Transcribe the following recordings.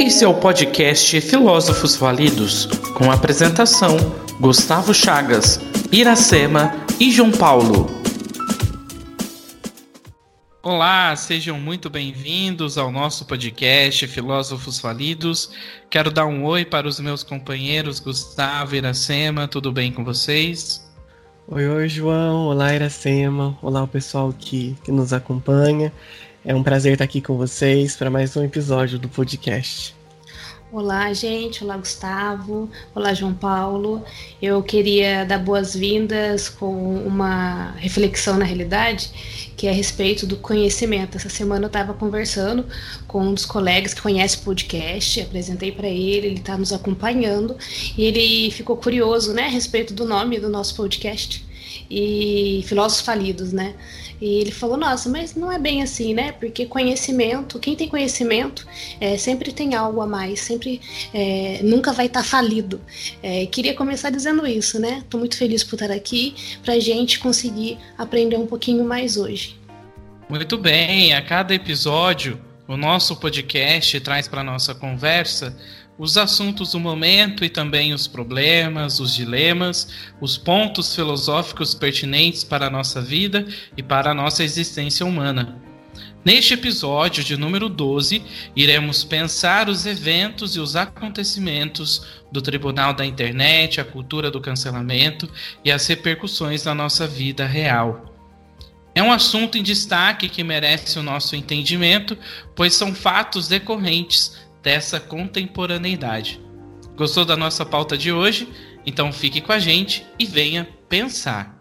Esse é o podcast Filósofos Validos, com a apresentação Gustavo Chagas, Iracema e João Paulo. Olá, sejam muito bem-vindos ao nosso podcast Filósofos Validos. Quero dar um oi para os meus companheiros Gustavo e Iracema, tudo bem com vocês? Oi, oi, João. Olá, Iracema. Olá, o pessoal que, que nos acompanha. É um prazer estar aqui com vocês para mais um episódio do podcast. Olá, gente. Olá, Gustavo. Olá, João Paulo. Eu queria dar boas-vindas com uma reflexão na realidade, que é a respeito do conhecimento. Essa semana eu estava conversando com um dos colegas que conhece o podcast, apresentei para ele, ele está nos acompanhando e ele ficou curioso, né, a respeito do nome do nosso podcast e filósofos falidos, né? E ele falou, nossa, mas não é bem assim, né? Porque conhecimento, quem tem conhecimento é, sempre tem algo a mais, sempre é, nunca vai estar tá falido. É, queria começar dizendo isso, né? Estou muito feliz por estar aqui para a gente conseguir aprender um pouquinho mais hoje. Muito bem, a cada episódio o nosso podcast traz para nossa conversa os assuntos do momento e também os problemas, os dilemas, os pontos filosóficos pertinentes para a nossa vida e para a nossa existência humana. Neste episódio de número 12, iremos pensar os eventos e os acontecimentos do Tribunal da Internet, a cultura do cancelamento e as repercussões na nossa vida real. É um assunto em destaque que merece o nosso entendimento, pois são fatos decorrentes dessa contemporaneidade. Gostou da nossa pauta de hoje? Então fique com a gente e venha pensar.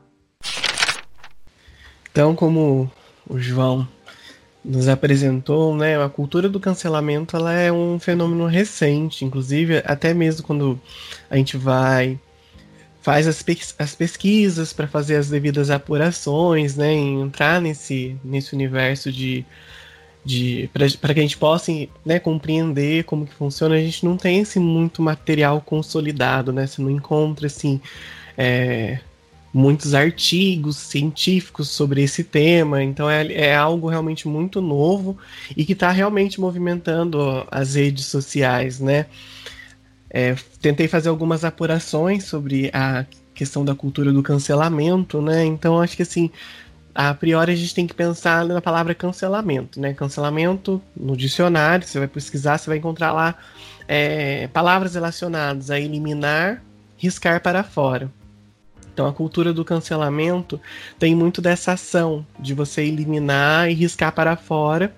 Então, como o João nos apresentou, né, a cultura do cancelamento ela é um fenômeno recente, inclusive até mesmo quando a gente vai faz as, as pesquisas para fazer as devidas apurações, né, entrar nesse nesse universo de de para que a gente possa né, compreender como que funciona, a gente não tem esse muito material consolidado, né? Você não encontra assim é, muitos artigos científicos sobre esse tema, então é, é algo realmente muito novo e que está realmente movimentando as redes sociais, né? É, tentei fazer algumas apurações sobre a questão da cultura do cancelamento, né? Então acho que assim a priori a gente tem que pensar na palavra cancelamento, né? Cancelamento no dicionário, você vai pesquisar, você vai encontrar lá é, palavras relacionadas a eliminar, riscar para fora. Então a cultura do cancelamento tem muito dessa ação de você eliminar e riscar para fora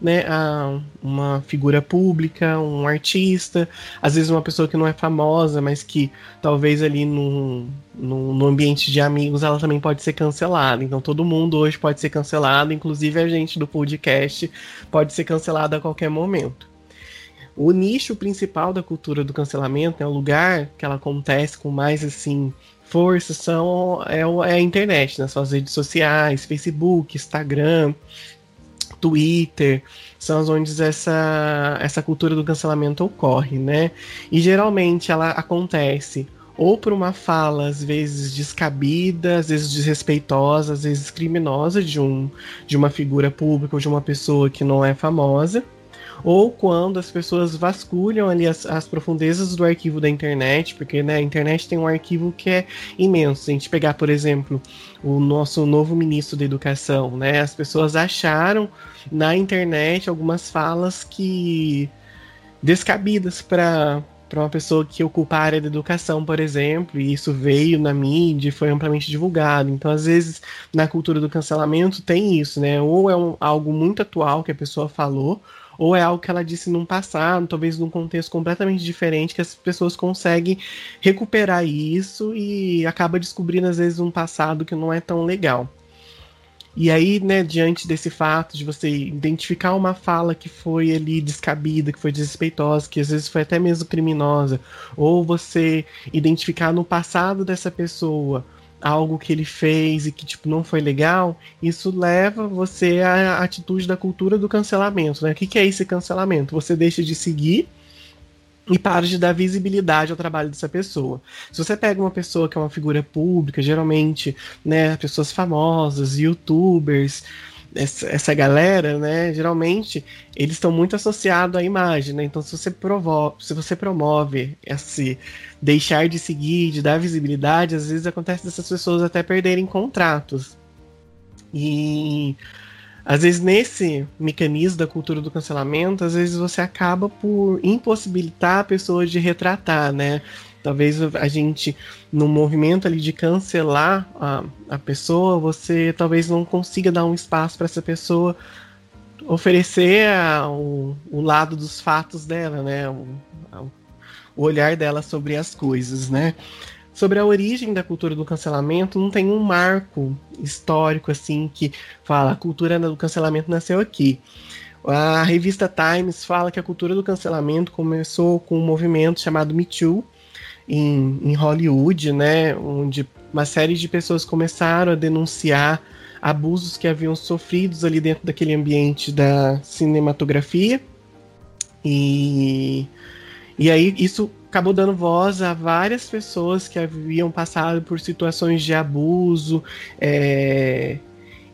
né, a uma figura pública, um artista, às vezes uma pessoa que não é famosa, mas que talvez ali no, no, no, ambiente de amigos ela também pode ser cancelada. Então todo mundo hoje pode ser cancelado, inclusive a gente do podcast pode ser cancelado a qualquer momento. O nicho principal da cultura do cancelamento, é o lugar que ela acontece com mais assim força, são é, é a internet, nas suas redes sociais, Facebook, Instagram, Twitter, são as onde essa, essa cultura do cancelamento ocorre, né? E geralmente ela acontece ou por uma fala, às vezes descabida, às vezes desrespeitosa, às vezes criminosa de, um, de uma figura pública ou de uma pessoa que não é famosa ou quando as pessoas vasculham ali as, as profundezas do arquivo da internet, porque né, a internet tem um arquivo que é imenso. Se a gente pegar, por exemplo, o nosso novo ministro da Educação, né, as pessoas acharam na internet algumas falas que descabidas para para uma pessoa que ocupa a área da educação, por exemplo, e isso veio na mídia foi amplamente divulgado. Então, às vezes, na cultura do cancelamento tem isso, né? Ou é um, algo muito atual que a pessoa falou, ou é algo que ela disse num passado, talvez num contexto completamente diferente, que as pessoas conseguem recuperar isso e acaba descobrindo, às vezes, um passado que não é tão legal. E aí, né, diante desse fato de você identificar uma fala que foi ali descabida, que foi desrespeitosa, que às vezes foi até mesmo criminosa, ou você identificar no passado dessa pessoa algo que ele fez e que tipo não foi legal, isso leva você à atitude da cultura do cancelamento, né? O que, que é esse cancelamento? Você deixa de seguir e para de dar visibilidade ao trabalho dessa pessoa. Se você pega uma pessoa que é uma figura pública, geralmente, né, pessoas famosas, youtubers, essa, essa galera, né, geralmente eles estão muito associados à imagem, né? Então, se você, provo se você promove esse deixar de seguir, de dar visibilidade, às vezes acontece dessas pessoas até perderem contratos. E às vezes nesse mecanismo da cultura do cancelamento, às vezes você acaba por impossibilitar a pessoa de retratar, né? Talvez a gente, no movimento ali de cancelar a, a pessoa, você talvez não consiga dar um espaço para essa pessoa oferecer a, o, o, lado dos fatos dela, né? O, o olhar dela sobre as coisas, né? Sobre a origem da cultura do cancelamento, não tem um marco histórico assim que fala a cultura do cancelamento nasceu aqui. A revista Times fala que a cultura do cancelamento começou com um movimento chamado Me Too, em, em Hollywood, né, onde uma série de pessoas começaram a denunciar abusos que haviam sofridos ali dentro daquele ambiente da cinematografia. E, e aí isso acabou dando voz a várias pessoas que haviam passado por situações de abuso, é,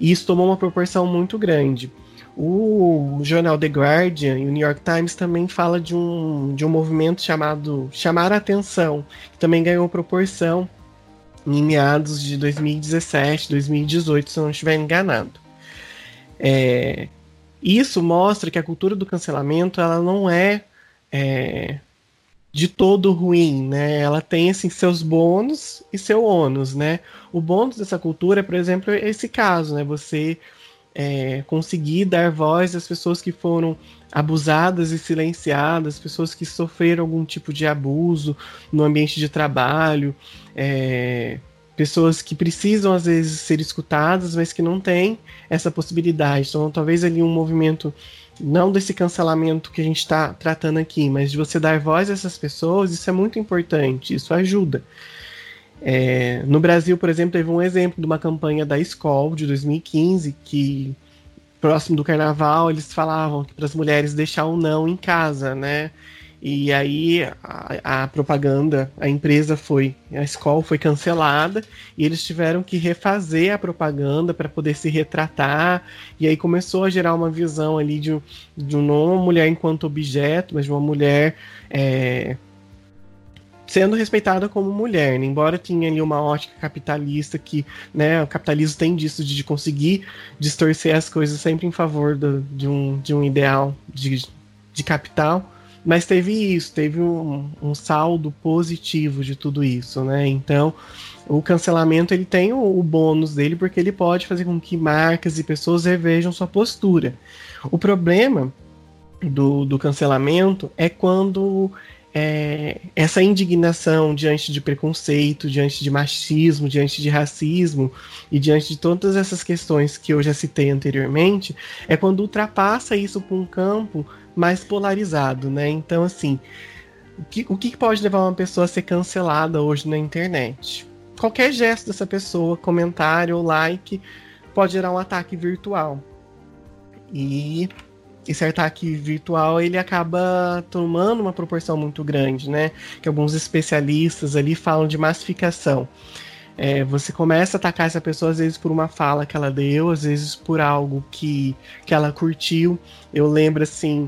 e isso tomou uma proporção muito grande. O jornal The Guardian e o New York Times também fala de um, de um movimento chamado Chamar a Atenção, que também ganhou proporção em meados de 2017, 2018, se eu não estiver enganado. É, isso mostra que a cultura do cancelamento ela não é, é de todo ruim, né? Ela tem assim seus bônus e seu ônus, né? O bônus dessa cultura, por exemplo, é esse caso, né? Você é, conseguir dar voz às pessoas que foram abusadas e silenciadas, pessoas que sofreram algum tipo de abuso no ambiente de trabalho, é, pessoas que precisam às vezes ser escutadas, mas que não têm essa possibilidade. Então, talvez ali um movimento não desse cancelamento que a gente está tratando aqui, mas de você dar voz a essas pessoas, isso é muito importante, isso ajuda. É, no Brasil, por exemplo, teve um exemplo de uma campanha da Skol de 2015 que próximo do carnaval eles falavam que para as mulheres deixar o não em casa, né? E aí a, a, propaganda, a empresa foi, a escola foi cancelada e eles tiveram que refazer a propaganda para poder se retratar. E aí começou a gerar uma visão ali de, de não uma mulher enquanto objeto, mas de uma mulher é, sendo respeitada como mulher, né? embora tenha ali uma ótica capitalista que, né, o capitalismo tem disso de, conseguir distorcer as coisas sempre em favor do, de, um, de um ideal de, de capital, mas teve isso, teve um, um saldo positivo de tudo isso, né? Então, o cancelamento ele tem o, o, bônus dele porque ele pode fazer com que marcas e pessoas revejam sua postura. O problema do, do cancelamento é quando é, essa indignação diante de preconceito, diante de machismo, diante de racismo e diante de todas essas questões que eu já citei anteriormente, é quando ultrapassa isso para um campo mais polarizado, né? Então, assim, o que, o que pode levar uma pessoa a ser cancelada hoje na internet? Qualquer gesto dessa pessoa, comentário ou like, pode gerar um ataque virtual. E esse ataque virtual ele acaba tomando uma proporção muito grande, né? Que alguns especialistas ali falam de massificação. É, você começa a atacar essa pessoa às vezes por uma fala que ela deu, às vezes por algo que, que ela curtiu. Eu lembro assim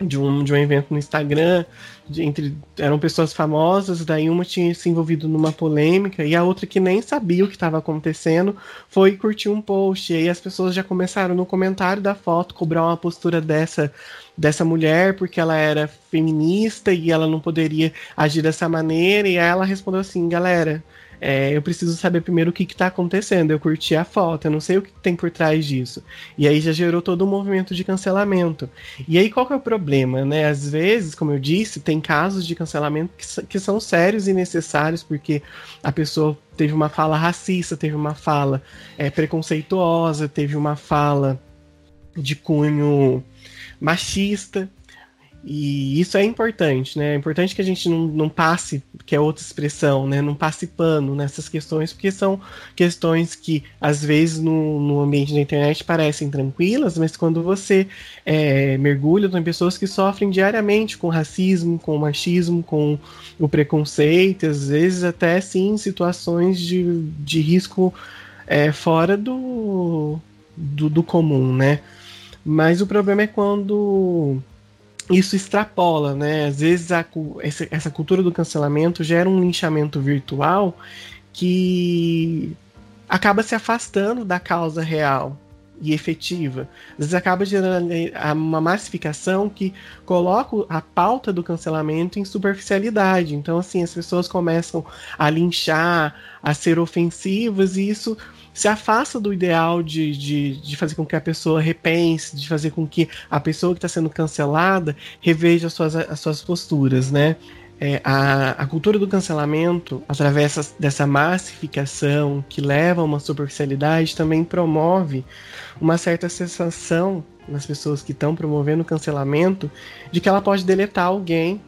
de um, de um evento no Instagram, de, entre eram pessoas famosas, daí uma tinha se envolvido numa polêmica e a outra que nem sabia o que estava acontecendo foi curtir um post. E aí as pessoas já começaram no comentário da foto cobrar uma postura dessa dessa mulher porque ela era feminista e ela não poderia agir dessa maneira. E aí ela respondeu assim, galera, é, eu preciso saber primeiro o que está acontecendo. Eu curti a foto, eu não sei o que tem por trás disso. E aí já gerou todo um movimento de cancelamento. E aí qual que é o problema, né? Às vezes, como eu disse, tem casos de cancelamento que, que são sérios e necessários, porque a pessoa teve uma fala racista, teve uma fala é, preconceituosa, teve uma fala de cunho machista. E isso é importante, né? É importante que a gente não, não passe, que é outra expressão, né? Não passe pano nessas questões, porque são questões que, às vezes, no, no ambiente da internet parecem tranquilas, mas quando você é, mergulha, tem pessoas que sofrem diariamente com racismo, com machismo, com o preconceito, às vezes até, sim, situações de, de risco é, fora do, do, do comum, né? Mas o problema é quando isso extrapola, né? Às vezes a, essa, cultura do cancelamento gera um linchamento virtual que acaba se afastando da causa real e efetiva. Às vezes acaba gerando uma massificação que coloca a pauta do cancelamento em superficialidade. Então, assim, as pessoas começam a linchar, a ser ofensivas, e isso se afasta do ideal de, de, de fazer com que a pessoa repense, de fazer com que a pessoa que está sendo cancelada reveja as suas, as suas posturas, né? É, a, a, cultura do cancelamento, através dessa massificação que leva a uma superficialidade, também promove uma certa sensação nas pessoas que estão promovendo o cancelamento de que ela pode deletar alguém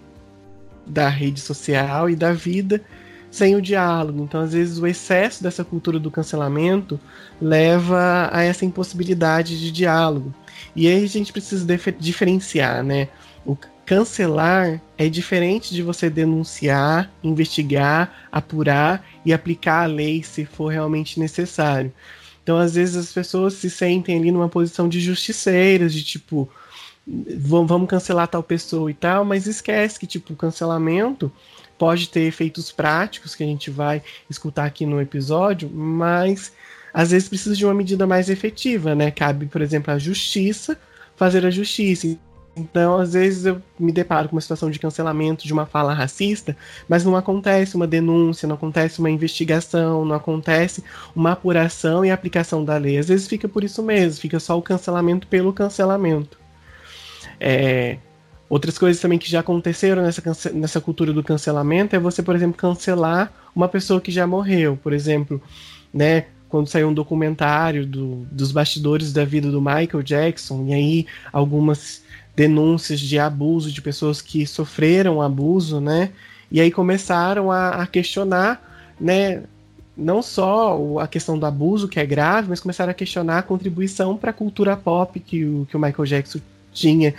da rede social e da vida sem o diálogo. Então, às vezes, o excesso dessa cultura do cancelamento leva a essa impossibilidade de diálogo. E aí a gente precisa diferenciar, né? O cancelar é diferente de você denunciar, investigar, apurar e aplicar a lei se for realmente necessário. Então, às vezes, as pessoas se sentem ali numa posição de justiceiras, de tipo, vamos cancelar tal pessoa e tal, mas esquece que, tipo, o cancelamento pode ter efeitos práticos que a gente vai escutar aqui no episódio, mas às vezes precisa de uma medida mais efetiva, né? Cabe, por exemplo, à justiça fazer a justiça. Então, às vezes eu me deparo com uma situação de cancelamento de uma fala racista, mas não acontece uma denúncia, não acontece uma investigação, não acontece uma apuração e aplicação da lei. Às vezes fica por isso mesmo, fica só o cancelamento pelo cancelamento. É, Outras coisas também que já aconteceram nessa, nessa cultura do cancelamento é você, por exemplo, cancelar uma pessoa que já morreu. Por exemplo, né, quando saiu um documentário do, dos bastidores da vida do Michael Jackson, e aí algumas denúncias de abuso de pessoas que sofreram abuso, né? E aí começaram a, a questionar, né? Não só a questão do abuso, que é grave, mas começaram a questionar a contribuição para a cultura pop que o, que o Michael Jackson tinha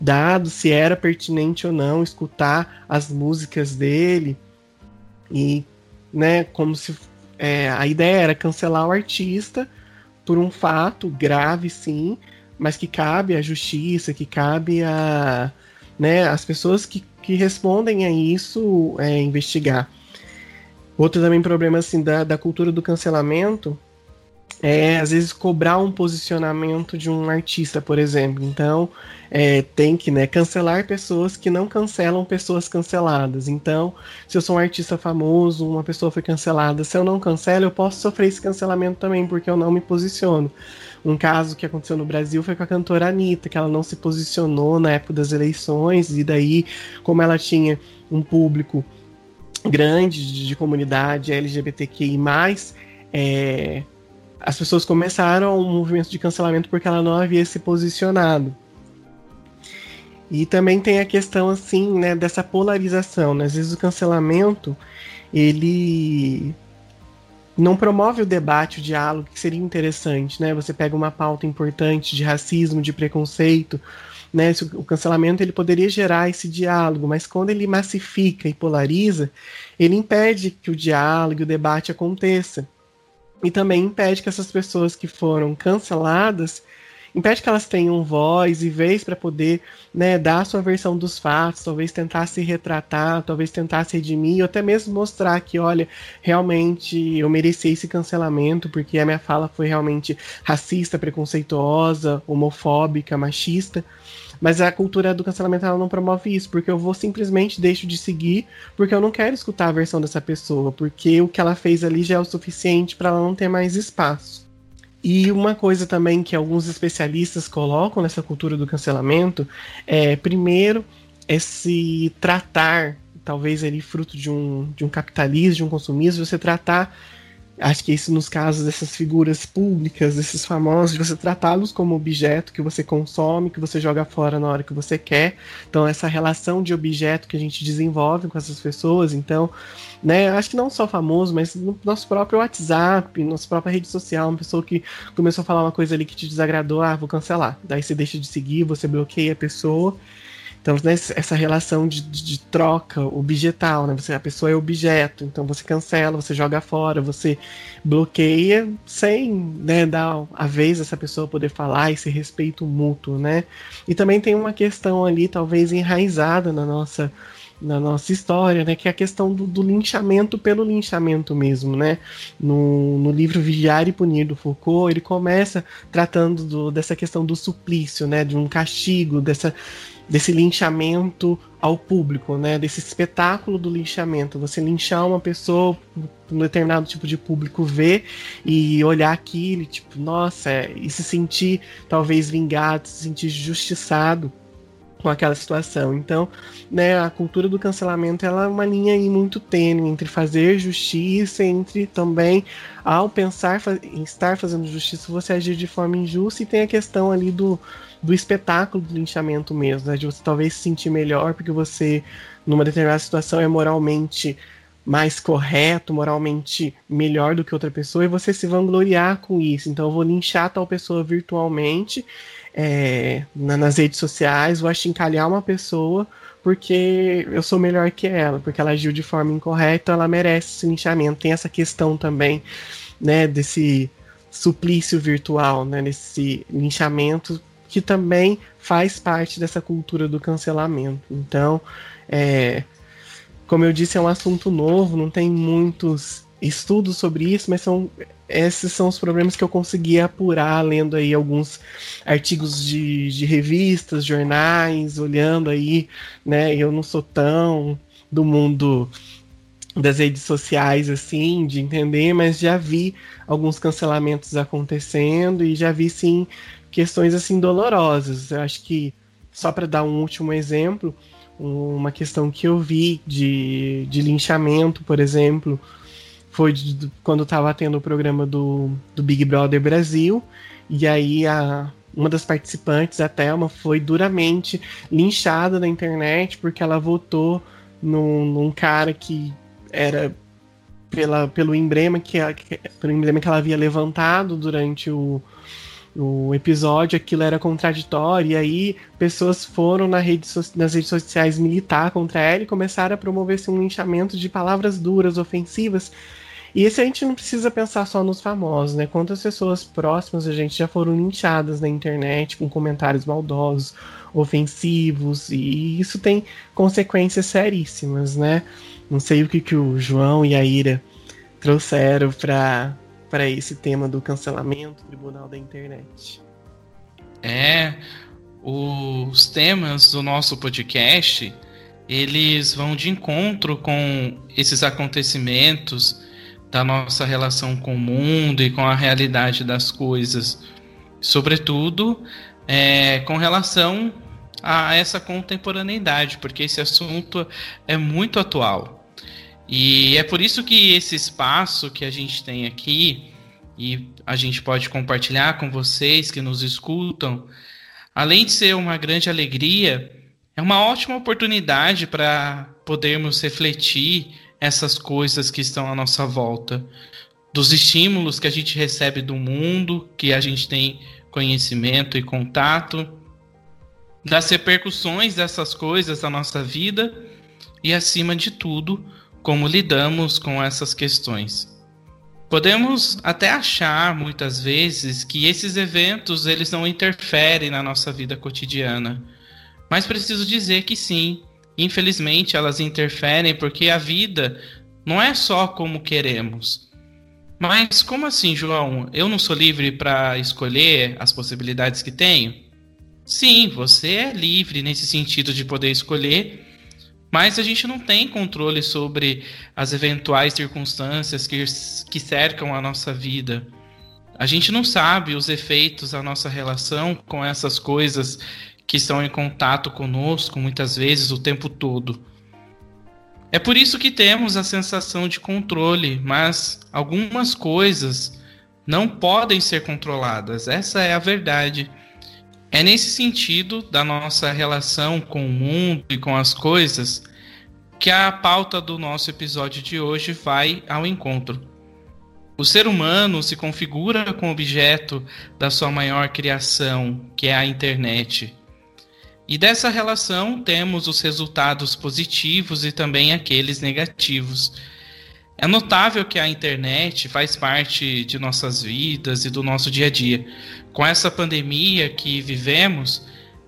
dado se era pertinente ou não escutar as músicas dele. E né como se é, a ideia era cancelar o artista por um fato grave sim mas que cabe à justiça que cabe a né as pessoas que, que respondem a isso é, investigar. Outro também problema assim da, da cultura do cancelamento é, às vezes, cobrar um posicionamento de um artista, por exemplo. Então, é, tem que né, cancelar pessoas que não cancelam pessoas canceladas. Então, se eu sou um artista famoso, uma pessoa foi cancelada, se eu não cancelo, eu posso sofrer esse cancelamento também, porque eu não me posiciono. Um caso que aconteceu no Brasil foi com a cantora Anitta, que ela não se posicionou na época das eleições, e daí, como ela tinha um público grande de, de comunidade LGBTQI, é, as pessoas começaram um movimento de cancelamento porque ela não havia se posicionado. E também tem a questão assim, né, dessa polarização, né? Às vezes o cancelamento ele não promove o debate, o diálogo que seria interessante, né? Você pega uma pauta importante de racismo, de preconceito, né? O cancelamento ele poderia gerar esse diálogo, mas quando ele massifica e polariza, ele impede que o diálogo, o debate aconteça e também impede que essas pessoas que foram canceladas impede que elas tenham voz e vez para poder né, dar a sua versão dos fatos, talvez tentar se retratar, talvez tentar se redimir, ou até mesmo mostrar que, olha, realmente eu mereci esse cancelamento porque a minha fala foi realmente racista, preconceituosa, homofóbica, machista. Mas a cultura do cancelamento ela não promove isso, porque eu vou simplesmente deixo de seguir, porque eu não quero escutar a versão dessa pessoa, porque o que ela fez ali já é o suficiente para ela não ter mais espaço. E uma coisa também que alguns especialistas colocam nessa cultura do cancelamento é, primeiro, esse tratar, talvez ali fruto de um, de um capitalismo, de um consumismo, você tratar Acho que isso nos casos dessas figuras públicas, desses famosos, de você tratá-los como objeto que você consome, que você joga fora na hora que você quer. Então, essa relação de objeto que a gente desenvolve com essas pessoas. Então, né, acho que não só famoso, mas no nosso próprio WhatsApp, nossa própria rede social, uma pessoa que começou a falar uma coisa ali que te desagradou, ah, vou cancelar. Daí você deixa de seguir, você bloqueia a pessoa. Então, né, essa relação de, de, de, troca objetal, né? Você, a pessoa é objeto, então você cancela, você joga fora, você bloqueia sem né, dar a vez essa pessoa poder falar esse respeito mútuo, né? E também tem uma questão ali, talvez enraizada na nossa na nossa história, né, que é a questão do, do linchamento pelo linchamento mesmo, né? No, no, livro Vigiar e Punir do Foucault, ele começa tratando do, dessa questão do suplício, né, de um castigo, dessa, desse linchamento ao público, né, desse espetáculo do linchamento. Você linchar uma pessoa, um determinado tipo de público ver e olhar aquilo, tipo, nossa, e se sentir talvez vingado, se sentir justiçado com aquela situação. Então, né, a cultura do cancelamento ela é uma linha aí muito tênue entre fazer justiça, entre também ao pensar em estar fazendo justiça, você agir de forma injusta e tem a questão ali do, do espetáculo do linchamento mesmo, né, de você talvez se sentir melhor porque você numa determinada situação é moralmente mais correto, moralmente melhor do que outra pessoa e você se vangloriar com isso. Então eu vou linchar tal pessoa virtualmente é, na, nas redes sociais, vou achincalhar uma pessoa porque eu sou melhor que ela, porque ela agiu de forma incorreta, ela merece esse linchamento. Tem essa questão também, né, desse suplício virtual, né, desse linchamento que também faz parte dessa cultura do cancelamento. Então, é, como eu disse, é um assunto novo, não tem muitos estudos sobre isso, mas são esses são os problemas que eu consegui apurar lendo aí alguns artigos de, de revistas, jornais, olhando aí, né? Eu não sou tão do mundo das redes sociais assim, de entender, mas já vi alguns cancelamentos acontecendo e já vi sim questões assim dolorosas. Eu acho que só para dar um último exemplo, uma questão que eu vi de, de linchamento, por exemplo, foi de, quando estava tendo o programa do, do Big Brother Brasil, e aí a, uma das participantes, a Thelma, foi duramente linchada na internet porque ela votou num, num cara que era pela, pelo emblema que, pelo emblema que ela havia levantado durante o, o episódio, aquilo era contraditório, e aí pessoas foram na rede nas redes sociais militar contra ela e começaram a promover assim, um linchamento de palavras duras, ofensivas, e esse a gente não precisa pensar só nos famosos, né? Quantas pessoas próximas a gente já foram linchadas na internet com comentários maldosos, ofensivos, e isso tem consequências seríssimas, né? Não sei o que, que o João e a Ira trouxeram para para esse tema do cancelamento, tribunal da internet. É, os temas do nosso podcast, eles vão de encontro com esses acontecimentos da nossa relação com o mundo e com a realidade das coisas, sobretudo é, com relação a essa contemporaneidade, porque esse assunto é muito atual. E é por isso que esse espaço que a gente tem aqui e a gente pode compartilhar com vocês que nos escutam, além de ser uma grande alegria, é uma ótima oportunidade para podermos refletir essas coisas que estão à nossa volta, dos estímulos que a gente recebe do mundo, que a gente tem conhecimento e contato, das repercussões dessas coisas na nossa vida. E, acima de tudo, como lidamos com essas questões. Podemos até achar muitas vezes que esses eventos eles não interferem na nossa vida cotidiana, mas preciso dizer que sim, Infelizmente, elas interferem porque a vida não é só como queremos. Mas como assim, João? Eu não sou livre para escolher as possibilidades que tenho? Sim, você é livre nesse sentido de poder escolher, mas a gente não tem controle sobre as eventuais circunstâncias que, que cercam a nossa vida. A gente não sabe os efeitos da nossa relação com essas coisas que estão em contato conosco muitas vezes o tempo todo. É por isso que temos a sensação de controle, mas algumas coisas não podem ser controladas. Essa é a verdade. É nesse sentido da nossa relação com o mundo e com as coisas que a pauta do nosso episódio de hoje vai ao encontro. O ser humano se configura com o objeto da sua maior criação, que é a internet. E dessa relação temos os resultados positivos e também aqueles negativos. É notável que a internet faz parte de nossas vidas e do nosso dia a dia. Com essa pandemia que vivemos,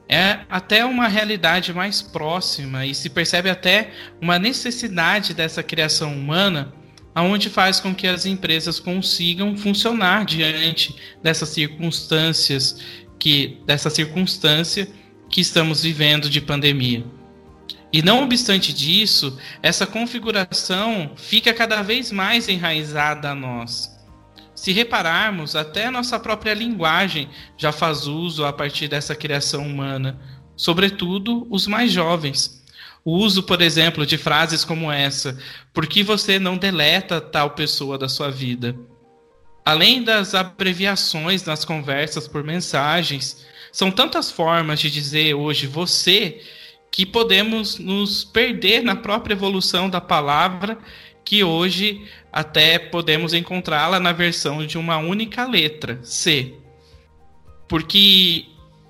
é até uma realidade mais próxima e se percebe até uma necessidade dessa criação humana, aonde faz com que as empresas consigam funcionar diante dessas circunstâncias que dessa circunstância que estamos vivendo de pandemia. E não obstante disso, essa configuração fica cada vez mais enraizada a nós. Se repararmos, até nossa própria linguagem já faz uso a partir dessa criação humana, sobretudo os mais jovens. O uso, por exemplo, de frases como essa: por que você não deleta tal pessoa da sua vida? Além das abreviações nas conversas por mensagens, são tantas formas de dizer hoje você que podemos nos perder na própria evolução da palavra, que hoje até podemos encontrá-la na versão de uma única letra, C. Porque,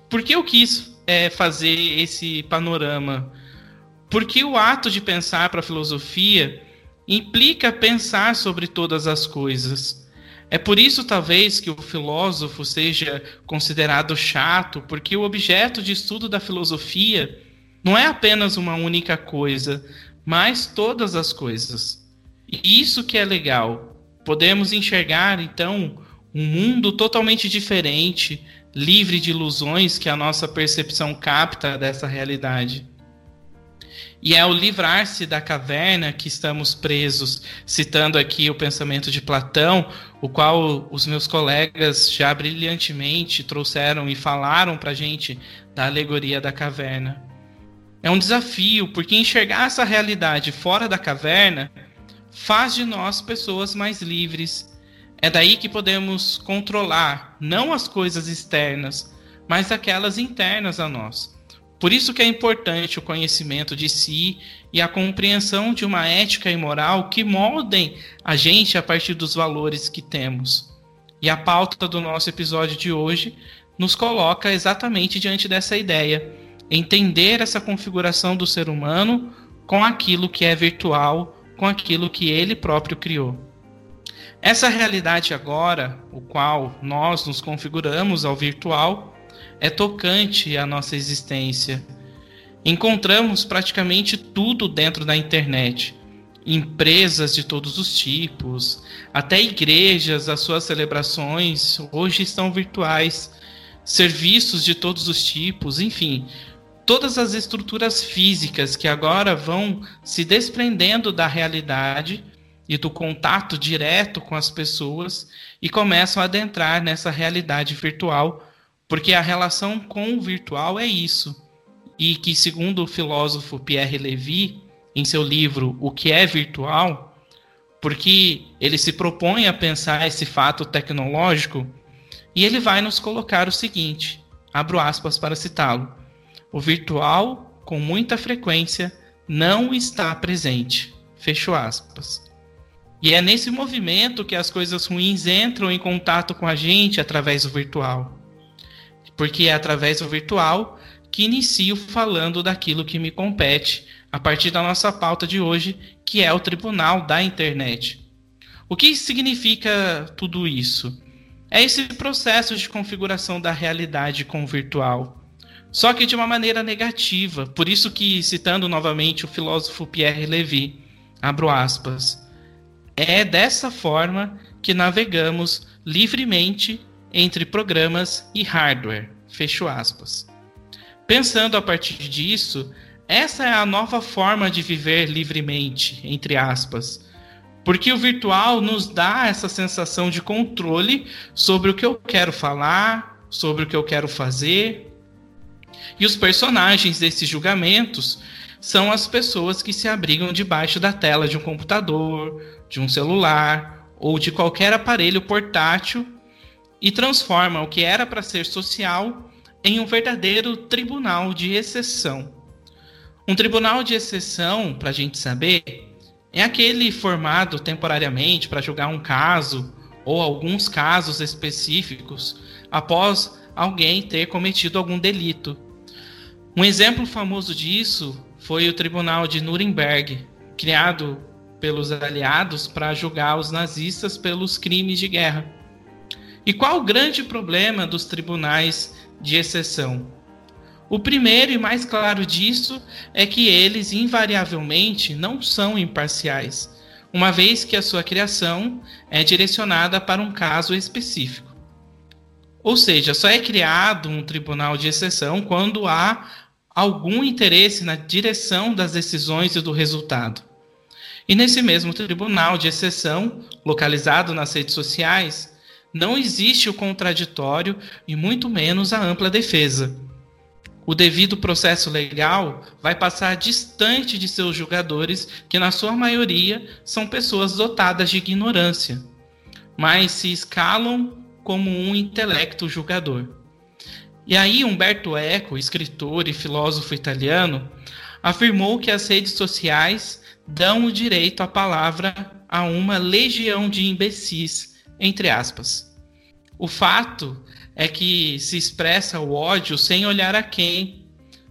porque eu quis é, fazer esse panorama? Porque o ato de pensar para a filosofia implica pensar sobre todas as coisas. É por isso, talvez, que o filósofo seja considerado chato, porque o objeto de estudo da filosofia não é apenas uma única coisa, mas todas as coisas. E isso que é legal. Podemos enxergar, então, um mundo totalmente diferente, livre de ilusões que a nossa percepção capta dessa realidade. E é ao livrar-se da caverna que estamos presos, citando aqui o pensamento de Platão, o qual os meus colegas já brilhantemente trouxeram e falaram para gente da alegoria da caverna. É um desafio, porque enxergar essa realidade fora da caverna faz de nós pessoas mais livres. É daí que podemos controlar não as coisas externas, mas aquelas internas a nós. Por isso que é importante o conhecimento de si e a compreensão de uma ética e moral que moldem a gente a partir dos valores que temos. E a pauta do nosso episódio de hoje nos coloca exatamente diante dessa ideia: entender essa configuração do ser humano com aquilo que é virtual, com aquilo que ele próprio criou. Essa realidade agora, o qual nós nos configuramos ao virtual, é tocante à nossa existência. Encontramos praticamente tudo dentro da internet. Empresas de todos os tipos, até igrejas, as suas celebrações hoje estão virtuais. Serviços de todos os tipos, enfim, todas as estruturas físicas que agora vão se desprendendo da realidade e do contato direto com as pessoas e começam a adentrar nessa realidade virtual porque a relação com o virtual é isso. E que, segundo o filósofo Pierre Levy, em seu livro O que é virtual, porque ele se propõe a pensar esse fato tecnológico, e ele vai nos colocar o seguinte: abro aspas para citá-lo. O virtual, com muita frequência, não está presente. Fecho aspas. E é nesse movimento que as coisas ruins entram em contato com a gente através do virtual porque é através do virtual que inicio falando daquilo que me compete a partir da nossa pauta de hoje, que é o Tribunal da Internet. O que significa tudo isso? É esse processo de configuração da realidade com o virtual. Só que de uma maneira negativa. Por isso que, citando novamente o filósofo Pierre Levy, abro aspas, é dessa forma que navegamos livremente entre programas e hardware. Fecho aspas. Pensando a partir disso, essa é a nova forma de viver livremente, entre aspas. Porque o virtual nos dá essa sensação de controle sobre o que eu quero falar, sobre o que eu quero fazer. E os personagens desses julgamentos são as pessoas que se abrigam debaixo da tela de um computador, de um celular ou de qualquer aparelho portátil e transforma o que era para ser social em um verdadeiro tribunal de exceção. Um tribunal de exceção, para a gente saber, é aquele formado temporariamente para julgar um caso ou alguns casos específicos após alguém ter cometido algum delito. Um exemplo famoso disso foi o Tribunal de Nuremberg, criado pelos aliados para julgar os nazistas pelos crimes de guerra. E qual o grande problema dos tribunais de exceção? O primeiro e mais claro disso é que eles invariavelmente não são imparciais, uma vez que a sua criação é direcionada para um caso específico. Ou seja, só é criado um tribunal de exceção quando há algum interesse na direção das decisões e do resultado. E nesse mesmo tribunal de exceção, localizado nas redes sociais, não existe o contraditório e muito menos a ampla defesa. O devido processo legal vai passar distante de seus julgadores, que na sua maioria são pessoas dotadas de ignorância, mas se escalam como um intelecto julgador. E aí Umberto Eco, escritor e filósofo italiano, afirmou que as redes sociais dão o direito à palavra a uma legião de imbecis, entre aspas. O fato é que se expressa o ódio sem olhar a quem,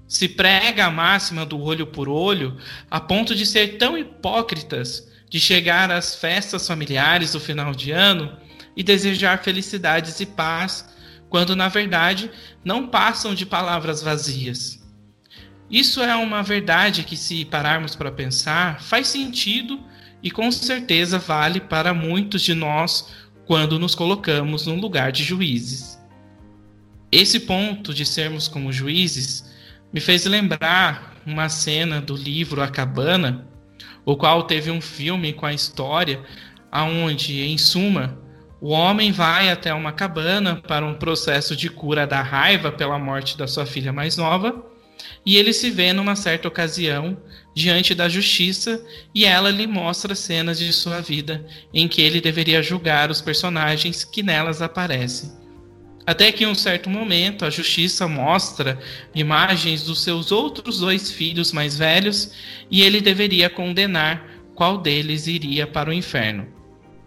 se prega a máxima do olho por olho, a ponto de ser tão hipócritas de chegar às festas familiares do final de ano e desejar felicidades e paz, quando na verdade não passam de palavras vazias. Isso é uma verdade que, se pararmos para pensar, faz sentido e com certeza vale para muitos de nós quando nos colocamos no lugar de juízes. Esse ponto de sermos como juízes me fez lembrar uma cena do livro A Cabana, o qual teve um filme com a história, aonde, em suma, o homem vai até uma cabana para um processo de cura da raiva pela morte da sua filha mais nova, e ele se vê numa certa ocasião diante da justiça e ela lhe mostra cenas de sua vida em que ele deveria julgar os personagens que nelas aparecem. Até que em um certo momento a justiça mostra imagens dos seus outros dois filhos mais velhos e ele deveria condenar qual deles iria para o inferno.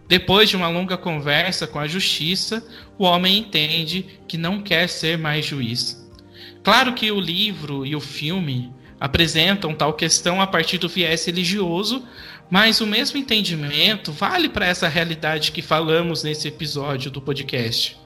Depois de uma longa conversa com a justiça, o homem entende que não quer ser mais juiz. Claro que o livro e o filme apresentam tal questão a partir do viés religioso, mas o mesmo entendimento vale para essa realidade que falamos nesse episódio do podcast.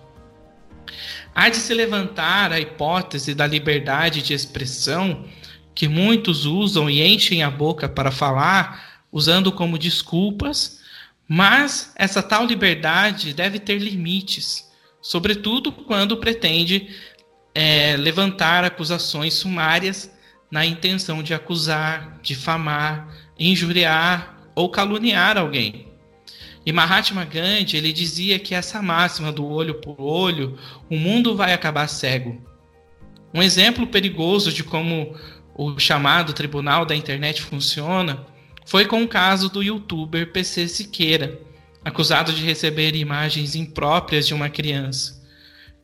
Há de se levantar a hipótese da liberdade de expressão que muitos usam e enchem a boca para falar, usando como desculpas, mas essa tal liberdade deve ter limites, sobretudo quando pretende é, levantar acusações sumárias na intenção de acusar, difamar, injuriar ou caluniar alguém. E Mahatma Gandhi ele dizia que essa máxima do olho por olho, o mundo vai acabar cego. Um exemplo perigoso de como o chamado tribunal da internet funciona foi com o caso do youtuber PC Siqueira, acusado de receber imagens impróprias de uma criança.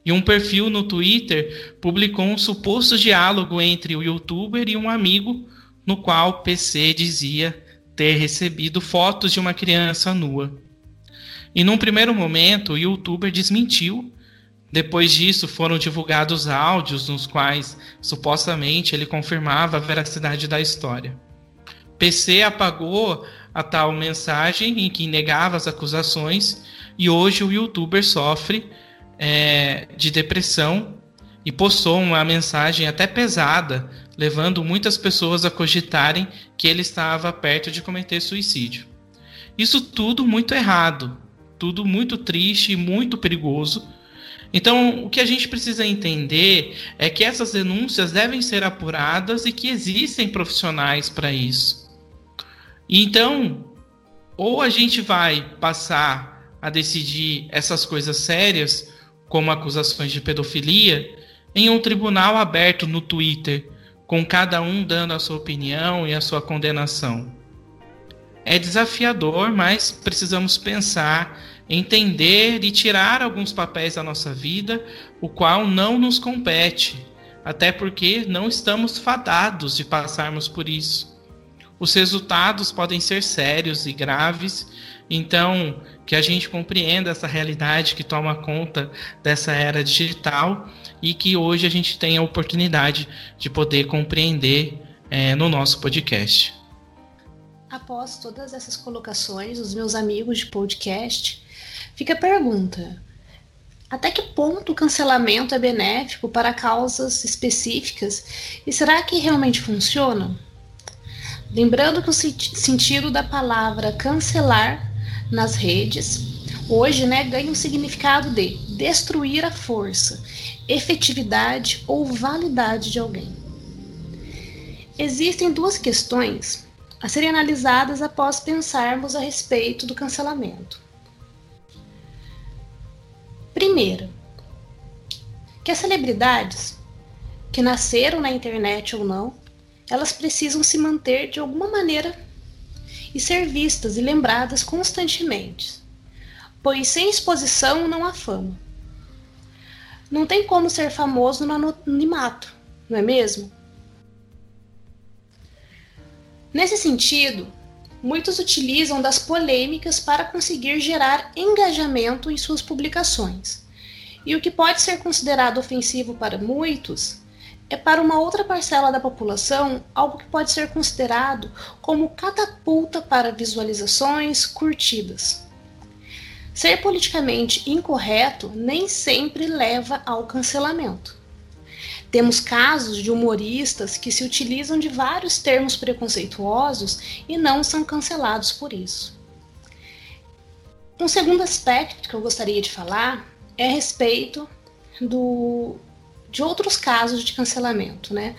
E um perfil no Twitter publicou um suposto diálogo entre o youtuber e um amigo, no qual PC dizia ter recebido fotos de uma criança nua. E num primeiro momento, o youtuber desmentiu. Depois disso, foram divulgados áudios nos quais supostamente ele confirmava a veracidade da história. PC apagou a tal mensagem em que negava as acusações e hoje o youtuber sofre é, de depressão e postou uma mensagem até pesada, levando muitas pessoas a cogitarem que ele estava perto de cometer suicídio. Isso tudo muito errado, tudo muito triste e muito perigoso. Então, o que a gente precisa entender é que essas denúncias devem ser apuradas e que existem profissionais para isso. Então, ou a gente vai passar a decidir essas coisas sérias, como acusações de pedofilia, em um tribunal aberto no Twitter, com cada um dando a sua opinião e a sua condenação. É desafiador, mas precisamos pensar entender e tirar alguns papéis da nossa vida, o qual não nos compete, até porque não estamos fadados de passarmos por isso. os resultados podem ser sérios e graves. Então, que a gente compreenda essa realidade que toma conta dessa era digital e que hoje a gente tem a oportunidade de poder compreender é, no nosso podcast. Após todas essas colocações, os meus amigos de podcast, fica a pergunta: até que ponto o cancelamento é benéfico para causas específicas e será que realmente funciona? Lembrando que o sentido da palavra cancelar nas redes hoje né, ganha um significado de destruir a força, efetividade ou validade de alguém. Existem duas questões a serem analisadas após pensarmos a respeito do cancelamento. Primeiro, que as celebridades, que nasceram na internet ou não, elas precisam se manter de alguma maneira e ser vistas e lembradas constantemente, pois sem exposição não há fama. Não tem como ser famoso no anonimato, não é mesmo? Nesse sentido, muitos utilizam das polêmicas para conseguir gerar engajamento em suas publicações. E o que pode ser considerado ofensivo para muitos é para uma outra parcela da população algo que pode ser considerado como catapulta para visualizações curtidas. Ser politicamente incorreto nem sempre leva ao cancelamento. Temos casos de humoristas que se utilizam de vários termos preconceituosos e não são cancelados por isso. Um segundo aspecto que eu gostaria de falar é a respeito do, de outros casos de cancelamento, né?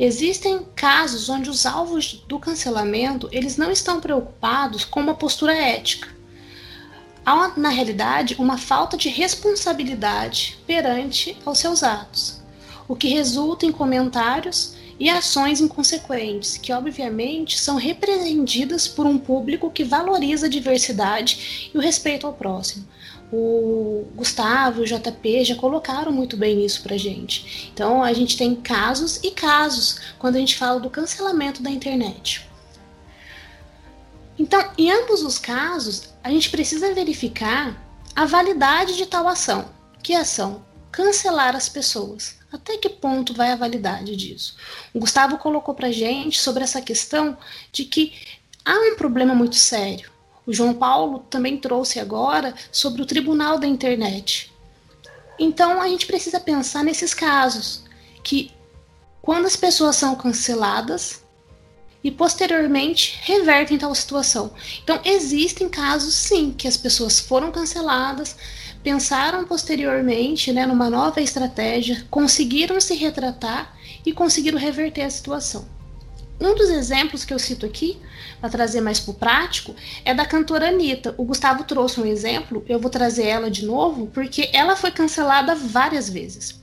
Existem casos onde os alvos do cancelamento eles não estão preocupados com uma postura ética. Há, na realidade, uma falta de responsabilidade perante aos seus atos o que resulta em comentários e ações inconsequentes, que obviamente são repreendidas por um público que valoriza a diversidade e o respeito ao próximo. O Gustavo o JP já colocaram muito bem isso pra gente. Então a gente tem casos e casos quando a gente fala do cancelamento da internet. Então, em ambos os casos, a gente precisa verificar a validade de tal ação. Que ação? Cancelar as pessoas. Até que ponto vai a validade disso? O Gustavo colocou para gente sobre essa questão de que há um problema muito sério. O João Paulo também trouxe agora sobre o tribunal da internet. Então a gente precisa pensar nesses casos que quando as pessoas são canceladas e posteriormente revertem tal situação. Então existem casos sim que as pessoas foram canceladas, pensaram posteriormente né, numa nova estratégia, conseguiram se retratar e conseguiram reverter a situação. Um dos exemplos que eu cito aqui, para trazer mais para o prático, é da cantora Anitta. O Gustavo trouxe um exemplo, eu vou trazer ela de novo, porque ela foi cancelada várias vezes.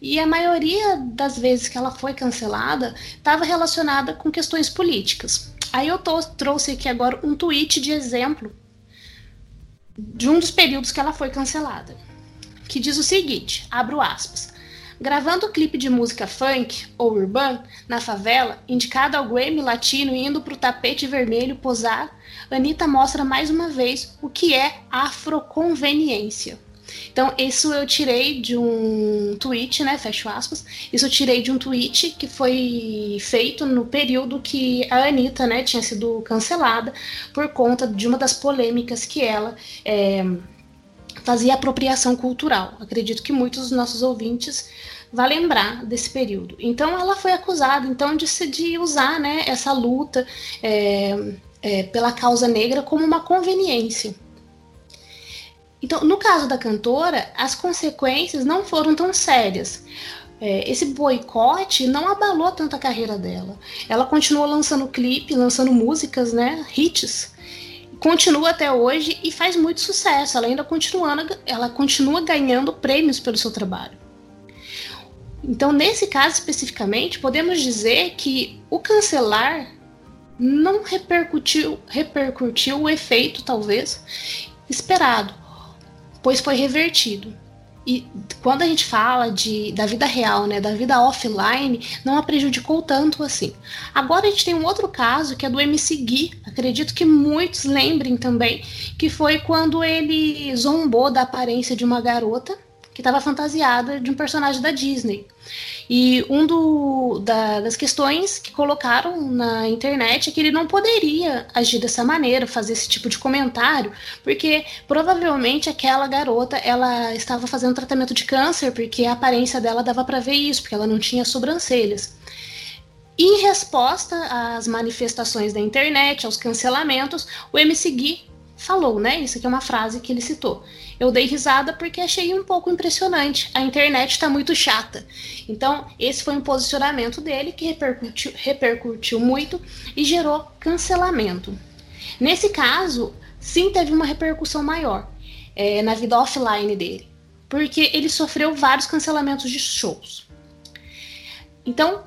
E a maioria das vezes que ela foi cancelada estava relacionada com questões políticas. Aí eu tô, trouxe aqui agora um tweet de exemplo de um dos períodos que ela foi cancelada, que diz o seguinte, abro aspas, gravando o clipe de música funk ou urbana na favela, indicado ao Grammy Latino indo para o tapete vermelho posar, Anitta mostra mais uma vez o que é afroconveniência. Então, isso eu tirei de um tweet, né? Fecho aspas. Isso eu tirei de um tweet que foi feito no período que a Anitta, né, tinha sido cancelada por conta de uma das polêmicas que ela é, fazia apropriação cultural. Acredito que muitos dos nossos ouvintes vão lembrar desse período. Então, ela foi acusada então de, de usar, né, essa luta é, é, pela causa negra como uma conveniência. Então, no caso da cantora, as consequências não foram tão sérias. É, esse boicote não abalou tanto a carreira dela. Ela continuou lançando clipe, lançando músicas, né, hits. Continua até hoje e faz muito sucesso. Ela ainda continua, ela continua ganhando prêmios pelo seu trabalho. Então, nesse caso especificamente, podemos dizer que o cancelar não repercutiu, repercutiu o efeito, talvez, esperado pois foi revertido. e quando a gente fala de, da vida real, né, da vida offline, não a prejudicou tanto assim. Agora a gente tem um outro caso que é do MC Gui, acredito que muitos lembrem também, que foi quando ele zombou da aparência de uma garota que estava fantasiada de um personagem da Disney. E um do, da, das questões que colocaram na internet é que ele não poderia agir dessa maneira, fazer esse tipo de comentário, porque provavelmente aquela garota ela estava fazendo tratamento de câncer, porque a aparência dela dava para ver isso, porque ela não tinha sobrancelhas. Em resposta às manifestações da internet, aos cancelamentos, o MC Gui falou, né? Isso aqui é uma frase que ele citou. Eu dei risada porque achei um pouco impressionante. A internet está muito chata. Então, esse foi um posicionamento dele que repercutiu, repercutiu muito e gerou cancelamento. Nesse caso, sim teve uma repercussão maior é, na vida offline dele, porque ele sofreu vários cancelamentos de shows. Então,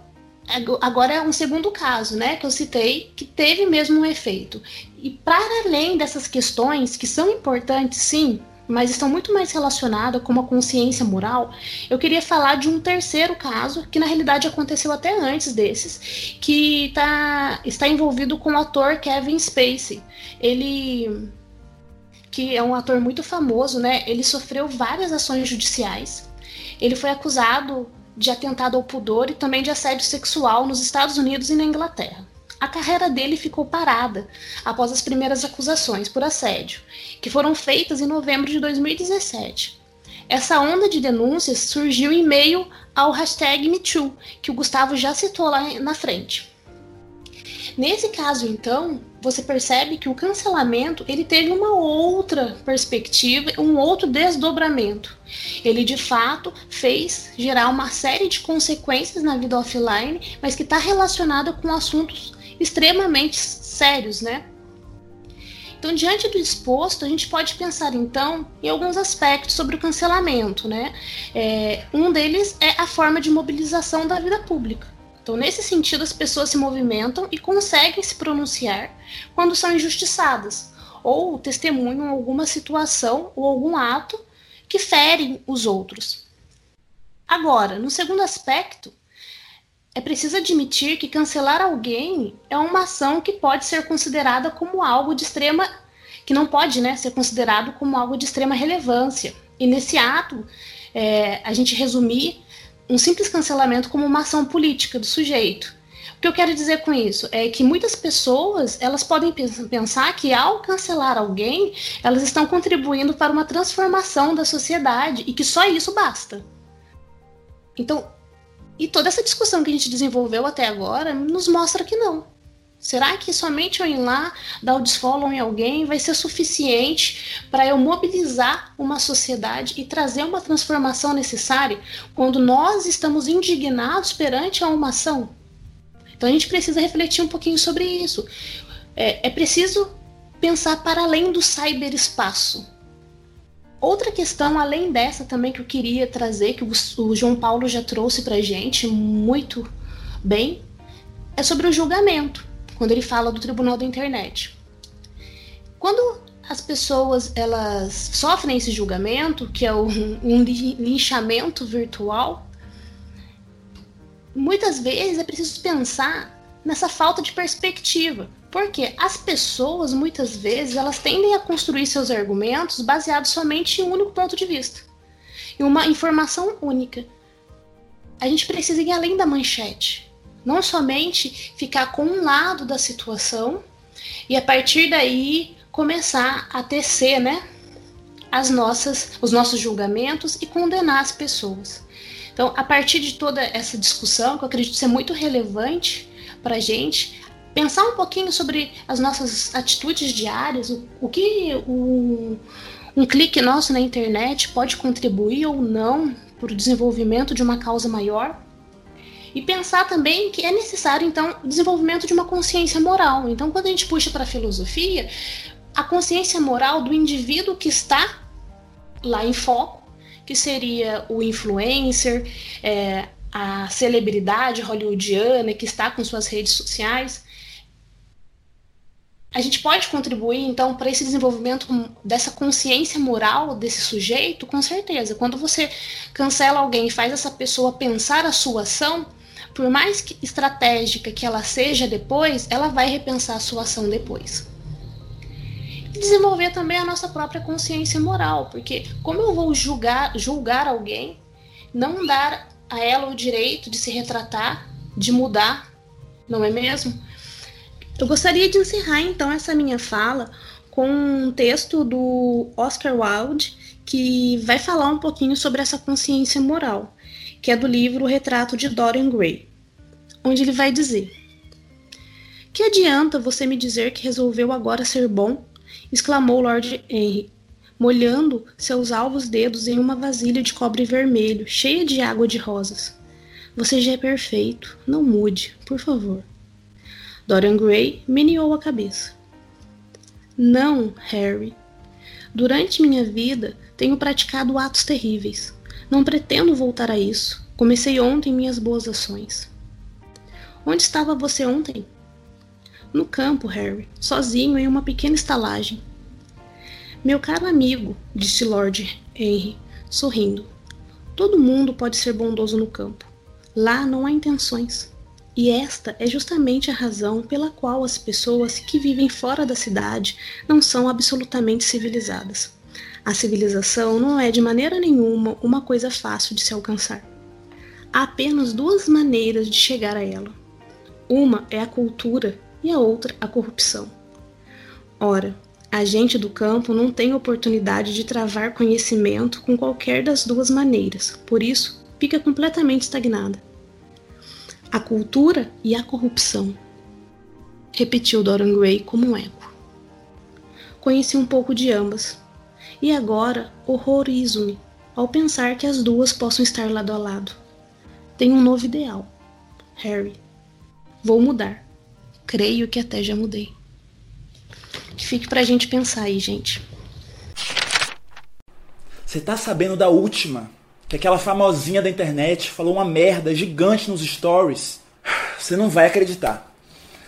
agora é um segundo caso, né, que eu citei, que teve mesmo um efeito. E para além dessas questões, que são importantes sim, mas estão muito mais relacionadas com uma consciência moral, eu queria falar de um terceiro caso, que na realidade aconteceu até antes desses, que tá, está envolvido com o ator Kevin Spacey. Ele que é um ator muito famoso, né? Ele sofreu várias ações judiciais. Ele foi acusado de atentado ao pudor e também de assédio sexual nos Estados Unidos e na Inglaterra. A carreira dele ficou parada após as primeiras acusações por assédio, que foram feitas em novembro de 2017. Essa onda de denúncias surgiu em meio ao hashtag MeToo, que o Gustavo já citou lá na frente. Nesse caso, então, você percebe que o cancelamento ele teve uma outra perspectiva, um outro desdobramento. Ele de fato fez gerar uma série de consequências na vida offline, mas que está relacionada com assuntos extremamente sérios, né? Então, diante do exposto, a gente pode pensar então em alguns aspectos sobre o cancelamento, né? É, um deles é a forma de mobilização da vida pública. Então, nesse sentido, as pessoas se movimentam e conseguem se pronunciar quando são injustiçadas ou testemunham alguma situação ou algum ato que ferem os outros. Agora, no segundo aspecto, é preciso admitir que cancelar alguém é uma ação que pode ser considerada como algo de extrema que não pode né, ser considerado como algo de extrema relevância. E nesse ato, é, a gente resumir um simples cancelamento como uma ação política do sujeito. O que eu quero dizer com isso é que muitas pessoas elas podem pensar que ao cancelar alguém elas estão contribuindo para uma transformação da sociedade e que só isso basta. Então, e toda essa discussão que a gente desenvolveu até agora nos mostra que não. Será que somente eu ir lá dar o desfollow em alguém vai ser suficiente para eu mobilizar uma sociedade e trazer uma transformação necessária quando nós estamos indignados perante a uma ação? Então a gente precisa refletir um pouquinho sobre isso. É, é preciso pensar para além do cyberespaço. Outra questão, além dessa também que eu queria trazer, que o João Paulo já trouxe para gente muito bem, é sobre o julgamento quando ele fala do tribunal da internet. Quando as pessoas elas sofrem esse julgamento, que é um, um linchamento virtual, muitas vezes é preciso pensar nessa falta de perspectiva. Porque as pessoas, muitas vezes, elas tendem a construir seus argumentos baseados somente em um único ponto de vista. Em uma informação única. A gente precisa ir além da manchete. Não somente ficar com um lado da situação e a partir daí começar a tecer, né, as nossas, os nossos julgamentos e condenar as pessoas. Então, a partir de toda essa discussão, que eu acredito ser muito relevante para a gente, pensar um pouquinho sobre as nossas atitudes diárias, o, o que o, um clique nosso na internet pode contribuir ou não para o desenvolvimento de uma causa maior. E pensar também que é necessário, então, o desenvolvimento de uma consciência moral. Então, quando a gente puxa para a filosofia, a consciência moral do indivíduo que está lá em foco, que seria o influencer, é, a celebridade hollywoodiana que está com suas redes sociais. a gente pode contribuir, então, para esse desenvolvimento dessa consciência moral desse sujeito? Com certeza. Quando você cancela alguém e faz essa pessoa pensar a sua ação, por mais que estratégica que ela seja depois, ela vai repensar a sua ação depois. E desenvolver também a nossa própria consciência moral, porque como eu vou julgar, julgar alguém, não dar a ela o direito de se retratar, de mudar, não é mesmo? Eu gostaria de encerrar então essa minha fala com um texto do Oscar Wilde que vai falar um pouquinho sobre essa consciência moral, que é do livro O Retrato de Dorian Gray, onde ele vai dizer: Que adianta você me dizer que resolveu agora ser bom? exclamou Lord Henry, molhando seus alvos dedos em uma vasilha de cobre vermelho, cheia de água de rosas. Você já é perfeito, não mude, por favor. Dorian Gray meneou a cabeça. Não, Harry. Durante minha vida, tenho praticado atos terríveis. Não pretendo voltar a isso. Comecei ontem minhas boas ações. Onde estava você ontem? No campo, Harry, sozinho em uma pequena estalagem. Meu caro amigo, disse Lord Henry, sorrindo. Todo mundo pode ser bondoso no campo. Lá não há intenções. E esta é justamente a razão pela qual as pessoas que vivem fora da cidade não são absolutamente civilizadas. A civilização não é de maneira nenhuma uma coisa fácil de se alcançar. Há apenas duas maneiras de chegar a ela. Uma é a cultura e a outra a corrupção. Ora, a gente do campo não tem oportunidade de travar conhecimento com qualquer das duas maneiras, por isso fica completamente estagnada a cultura e a corrupção. Repetiu Dorian Gray como um eco. Conheci um pouco de ambas, e agora horrorizo-me ao pensar que as duas possam estar lado a lado. Tenho um novo ideal. Harry. Vou mudar. Creio que até já mudei. Que fique pra gente pensar aí, gente. Você tá sabendo da última? que aquela famosinha da internet falou uma merda gigante nos stories. Você não vai acreditar.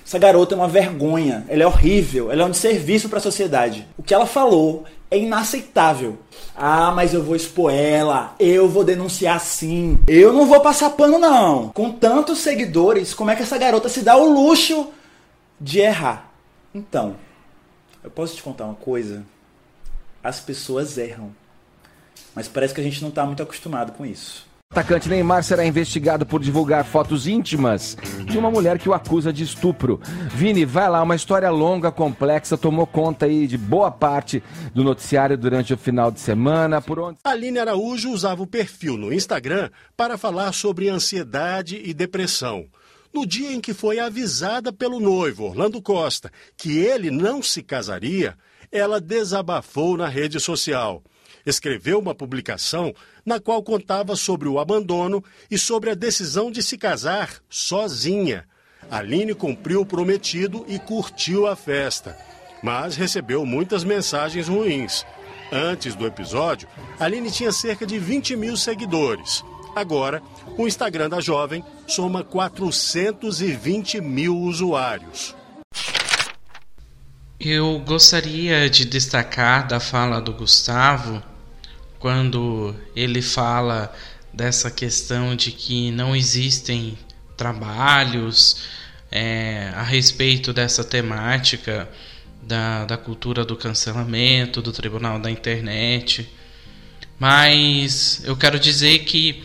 Essa garota é uma vergonha, ela é horrível, ela é um desserviço para a sociedade. O que ela falou é inaceitável. Ah, mas eu vou expor ela, eu vou denunciar sim. Eu não vou passar pano não. Com tantos seguidores, como é que essa garota se dá o luxo de errar? Então, eu posso te contar uma coisa? As pessoas erram. Mas parece que a gente não está muito acostumado com isso. Atacante Neymar será investigado por divulgar fotos íntimas de uma mulher que o acusa de estupro. Vini, vai lá, uma história longa, complexa, tomou conta aí de boa parte do noticiário durante o final de semana. Por onde. Aline Araújo usava o perfil no Instagram para falar sobre ansiedade e depressão. No dia em que foi avisada pelo noivo, Orlando Costa, que ele não se casaria, ela desabafou na rede social escreveu uma publicação na qual contava sobre o abandono e sobre a decisão de se casar sozinha. Aline cumpriu o prometido e curtiu a festa, mas recebeu muitas mensagens ruins. Antes do episódio, Aline tinha cerca de 20 mil seguidores. Agora, o Instagram da jovem soma 420 mil usuários. Eu gostaria de destacar da fala do Gustavo quando ele fala dessa questão de que não existem trabalhos é, a respeito dessa temática da, da cultura do cancelamento, do tribunal da internet. Mas eu quero dizer que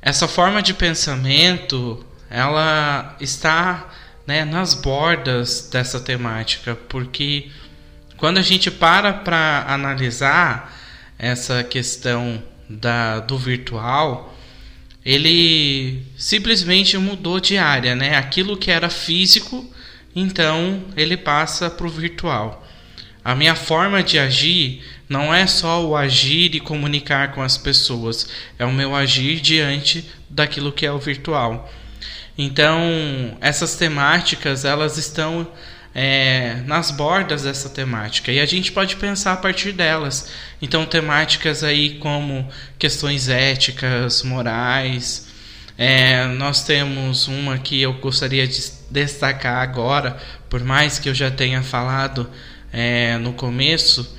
essa forma de pensamento ela está né, nas bordas dessa temática, porque quando a gente para para analisar essa questão da, do virtual, ele simplesmente mudou de área, né? Aquilo que era físico, então ele passa para o virtual. A minha forma de agir não é só o agir e comunicar com as pessoas, é o meu agir diante daquilo que é o virtual. Então, essas temáticas elas estão é, nas bordas dessa temática e a gente pode pensar a partir delas. Então, temáticas aí como questões éticas, morais, É, nós temos uma que eu gostaria de destacar agora, por mais que eu já tenha falado é, no começo,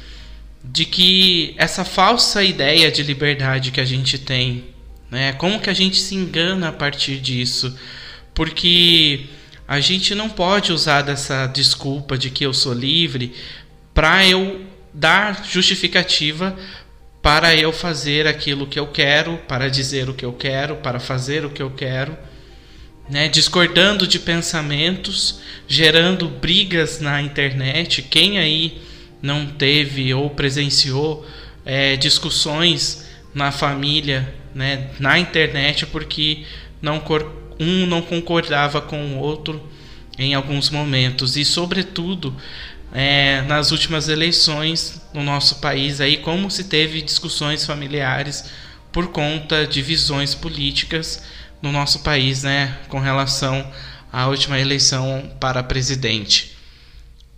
de que essa falsa ideia de liberdade que a gente tem, né, como que a gente se engana a partir disso? Porque a gente não pode usar dessa desculpa de que eu sou livre para eu dar justificativa para eu fazer aquilo que eu quero, para dizer o que eu quero, para fazer o que eu quero, né? discordando de pensamentos, gerando brigas na internet. Quem aí não teve ou presenciou é, discussões na família, né? na internet, porque não um não concordava com o outro em alguns momentos e, sobretudo, é, nas últimas eleições no nosso país aí como se teve discussões familiares por conta de visões políticas no nosso país, né, com relação à última eleição para presidente.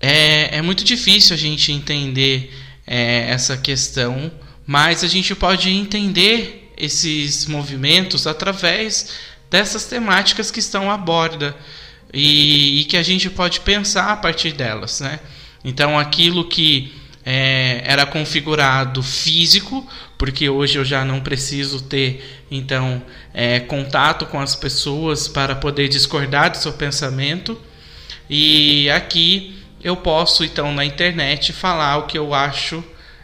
É, é muito difícil a gente entender é, essa questão, mas a gente pode entender esses movimentos através dessas temáticas que estão à borda e, e que a gente pode pensar a partir delas, né? Então, aquilo que é, era configurado físico, porque hoje eu já não preciso ter então é, contato com as pessoas para poder discordar do seu pensamento. E aqui eu posso então na internet falar o que eu acho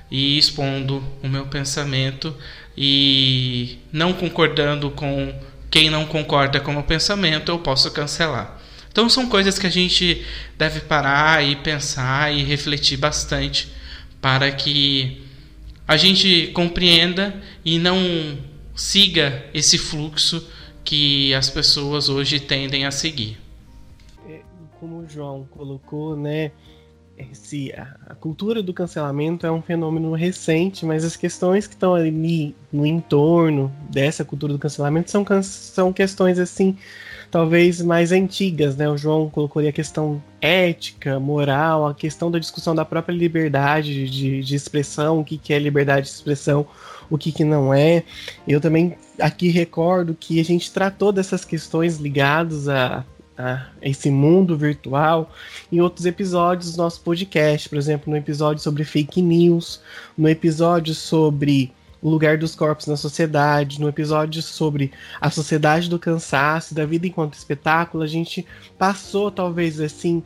e expondo o meu pensamento e não concordando com quem não concorda com o meu pensamento, eu posso cancelar. Então são coisas que a gente deve parar e pensar e refletir bastante para que a gente compreenda e não siga esse fluxo que as pessoas hoje tendem a seguir. É, como o João colocou, né? Esse, a, cultura do cancelamento é um fenômeno recente, mas as questões que estão ali no entorno dessa cultura do cancelamento são, são questões assim talvez mais antigas, né? O João colocou ali a questão ética, moral, a questão da discussão da própria liberdade de, de expressão, o que, que é liberdade de expressão, o que, que não é. Eu também aqui recordo que a gente tratou dessas questões ligadas a, a esse mundo virtual em outros episódios do nosso podcast, por exemplo, no episódio sobre fake news, no episódio sobre o lugar dos corpos na sociedade, no episódio sobre a sociedade do cansaço, da vida enquanto espetáculo, a gente passou, talvez assim,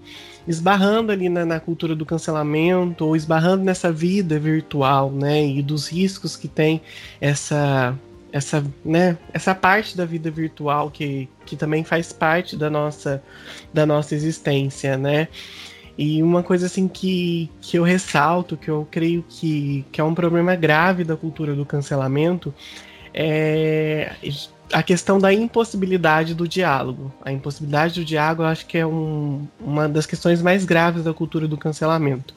esbarrando ali na, na, cultura do cancelamento, ou esbarrando nessa vida virtual, né? E dos riscos que tem essa. Essa, né, essa parte da vida virtual que, que também faz parte da nossa, da nossa existência, né? E uma coisa assim que, que eu ressalto, que eu creio que, que é um problema grave da cultura do cancelamento, é a questão da impossibilidade do diálogo. A impossibilidade do diálogo eu acho que é um, uma das questões mais graves da cultura do cancelamento.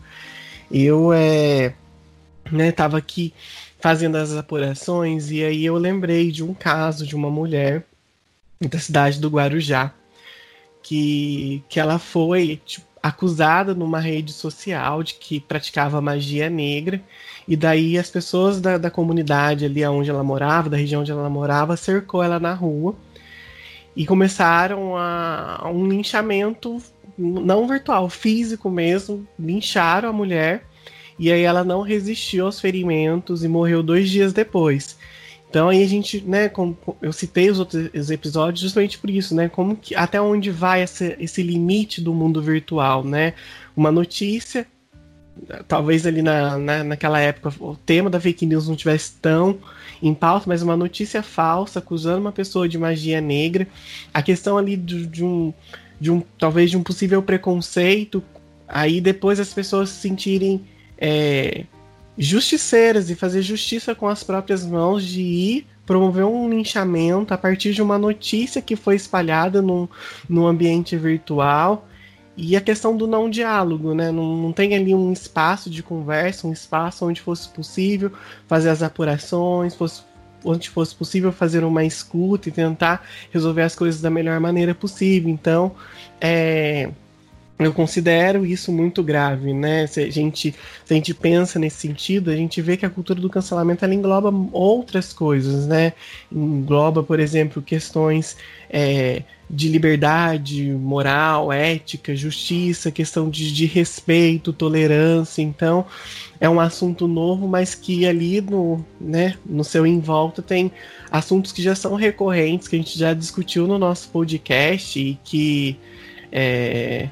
Eu é, né, tava aqui fazendo as apurações e aí eu lembrei de um caso de uma mulher da cidade do Guarujá que, que ela foi tipo, acusada numa rede social de que praticava magia negra. E daí as pessoas da, da comunidade ali onde ela morava, da região onde ela morava, cercou ela na rua e começaram a, a um linchamento não virtual, físico mesmo, lincharam a mulher e aí ela não resistiu aos ferimentos e morreu dois dias depois. Então aí a gente, né, como eu citei os outros episódios justamente por isso, né, como que até onde vai esse, esse limite do mundo virtual, né? Uma notícia, talvez ali na, na, naquela época o tema da fake news não tivesse tão em pauta, mas uma notícia falsa acusando uma pessoa de magia negra, a questão ali de, de um de um talvez de um possível preconceito, aí depois as pessoas se sentirem é, justiceiras e fazer justiça com as próprias mãos de ir promover um linchamento a partir de uma notícia que foi espalhada no, no ambiente virtual e a questão do não diálogo, né? Não, não tem ali um espaço de conversa, um espaço onde fosse possível fazer as apurações, fosse, onde fosse possível fazer uma escuta e tentar resolver as coisas da melhor maneira possível. Então, é, eu considero isso muito grave, né? Se a, gente, se a gente pensa nesse sentido, a gente vê que a cultura do cancelamento ela engloba outras coisas, né? Engloba, por exemplo, questões é, de liberdade moral, ética, justiça, questão de, de respeito, tolerância. Então, é um assunto novo, mas que ali no, né, no seu em volta tem assuntos que já são recorrentes, que a gente já discutiu no nosso podcast e que. É,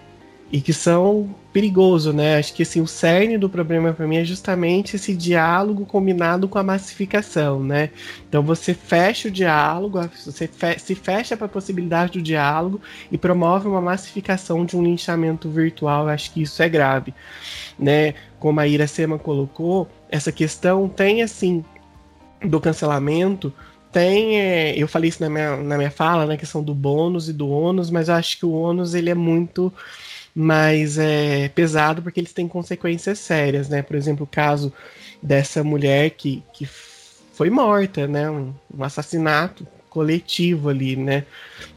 e que são perigosos, né? Acho que assim, o cerne do problema para mim é justamente esse diálogo combinado com a massificação, né? Então você fecha o diálogo, você fe se fecha para a possibilidade do diálogo e promove uma massificação de um linchamento virtual. Acho que isso é grave, né? Como a Ira Sema colocou, essa questão tem assim do cancelamento tem, é, eu falei isso na minha, na minha fala, na né, questão do bônus e do ônus, mas eu acho que o ônus ele é muito mas é pesado porque eles têm consequências sérias, né? Por exemplo, o caso dessa mulher que, que foi morta, né? Um, um assassinato coletivo ali, né?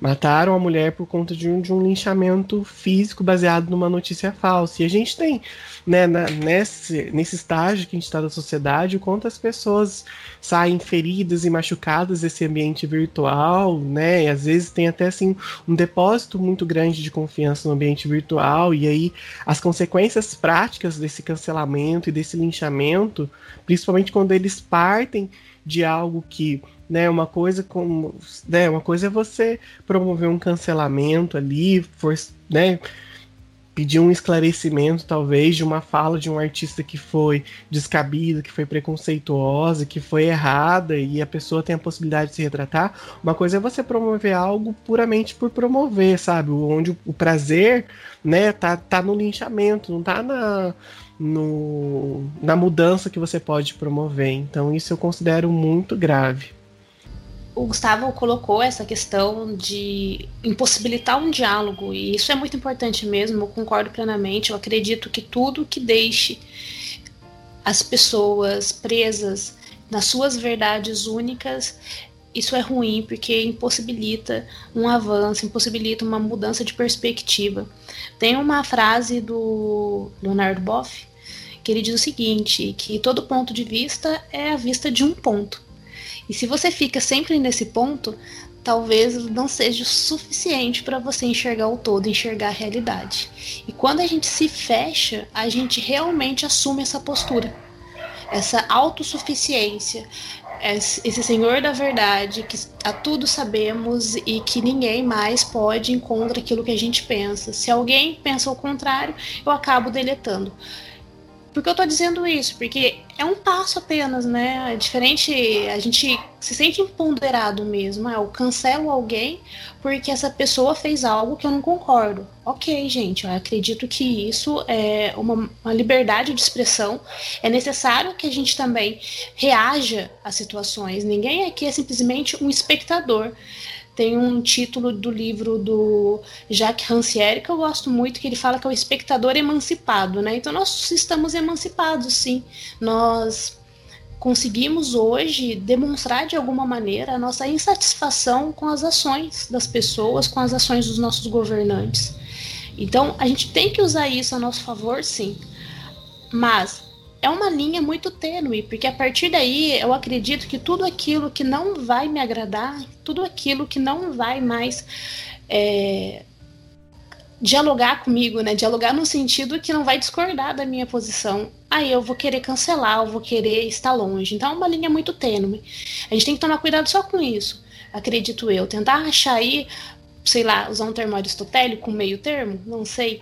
Mataram a mulher por conta de um, de um linchamento físico baseado numa notícia falsa. E a gente tem, né, na, nesse, nesse estágio que a gente está da sociedade, quantas pessoas saem feridas e machucadas desse ambiente virtual, né? E às vezes tem até assim um depósito muito grande de confiança no ambiente virtual, e aí as consequências práticas desse cancelamento e desse linchamento, principalmente quando eles partem de algo que né? Uma coisa como, né? Uma coisa é você promover um cancelamento ali, for, né? Pedir um esclarecimento, talvez, de uma fala de um artista que foi descabida, que foi preconceituosa, que foi errada e a pessoa tem a possibilidade de se retratar. Uma coisa é você promover algo puramente por promover, sabe? Onde o prazer, né, tá, tá no linchamento, não tá na, no, na mudança que você pode promover. Então, isso eu considero muito grave o Gustavo colocou essa questão de impossibilitar um diálogo, e isso é muito importante mesmo, eu concordo plenamente. Eu acredito que tudo que deixe as pessoas presas nas suas verdades únicas, isso é ruim, porque impossibilita um avanço, impossibilita uma mudança de perspectiva. Tem uma frase do Leonardo Boff que ele diz o seguinte: que todo ponto de vista é a vista de um ponto. E se você fica sempre nesse ponto, talvez não seja o suficiente para você enxergar o todo, enxergar a realidade. E quando a gente se fecha, a gente realmente assume essa postura, essa autossuficiência, esse senhor da verdade que a tudo sabemos e que ninguém mais pode ir contra aquilo que a gente pensa. Se alguém pensa o contrário, eu acabo deletando. Por que eu tô dizendo isso? Porque é um passo apenas, né? É diferente, a gente se sente empoderado mesmo. É, eu cancelo alguém porque essa pessoa fez algo que eu não concordo. Ok, gente, eu acredito que isso é uma, uma liberdade de expressão. É necessário que a gente também reaja às situações. Ninguém aqui é simplesmente um espectador tem um título do livro do Jacques Rancière que eu gosto muito, que ele fala que é o espectador emancipado, né? Então nós estamos emancipados, sim. Nós conseguimos hoje demonstrar de alguma maneira a nossa insatisfação com as ações das pessoas, com as ações dos nossos governantes. Então a gente tem que usar isso a nosso favor, sim. Mas é uma linha muito tênue, porque a partir daí eu acredito que tudo aquilo que não vai me agradar, tudo aquilo que não vai mais é, dialogar comigo, né? Dialogar no sentido que não vai discordar da minha posição. Aí eu vou querer cancelar, eu vou querer estar longe. Então é uma linha muito tênue. A gente tem que tomar cuidado só com isso, acredito eu. Tentar achar aí, sei lá, usar um termo aristotélico, um meio termo, não sei,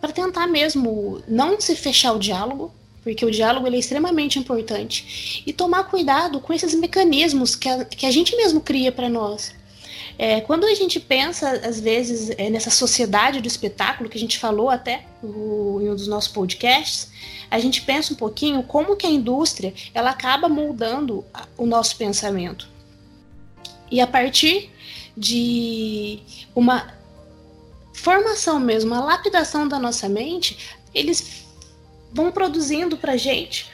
para tentar mesmo não se fechar o diálogo, porque o diálogo é extremamente importante. E tomar cuidado com esses mecanismos que a, que a gente mesmo cria para nós. É, quando a gente pensa, às vezes, é, nessa sociedade do espetáculo, que a gente falou até no, em um dos nossos podcasts, a gente pensa um pouquinho como que a indústria ela acaba moldando o nosso pensamento. E a partir de uma formação mesmo, uma lapidação da nossa mente, eles vão produzindo para gente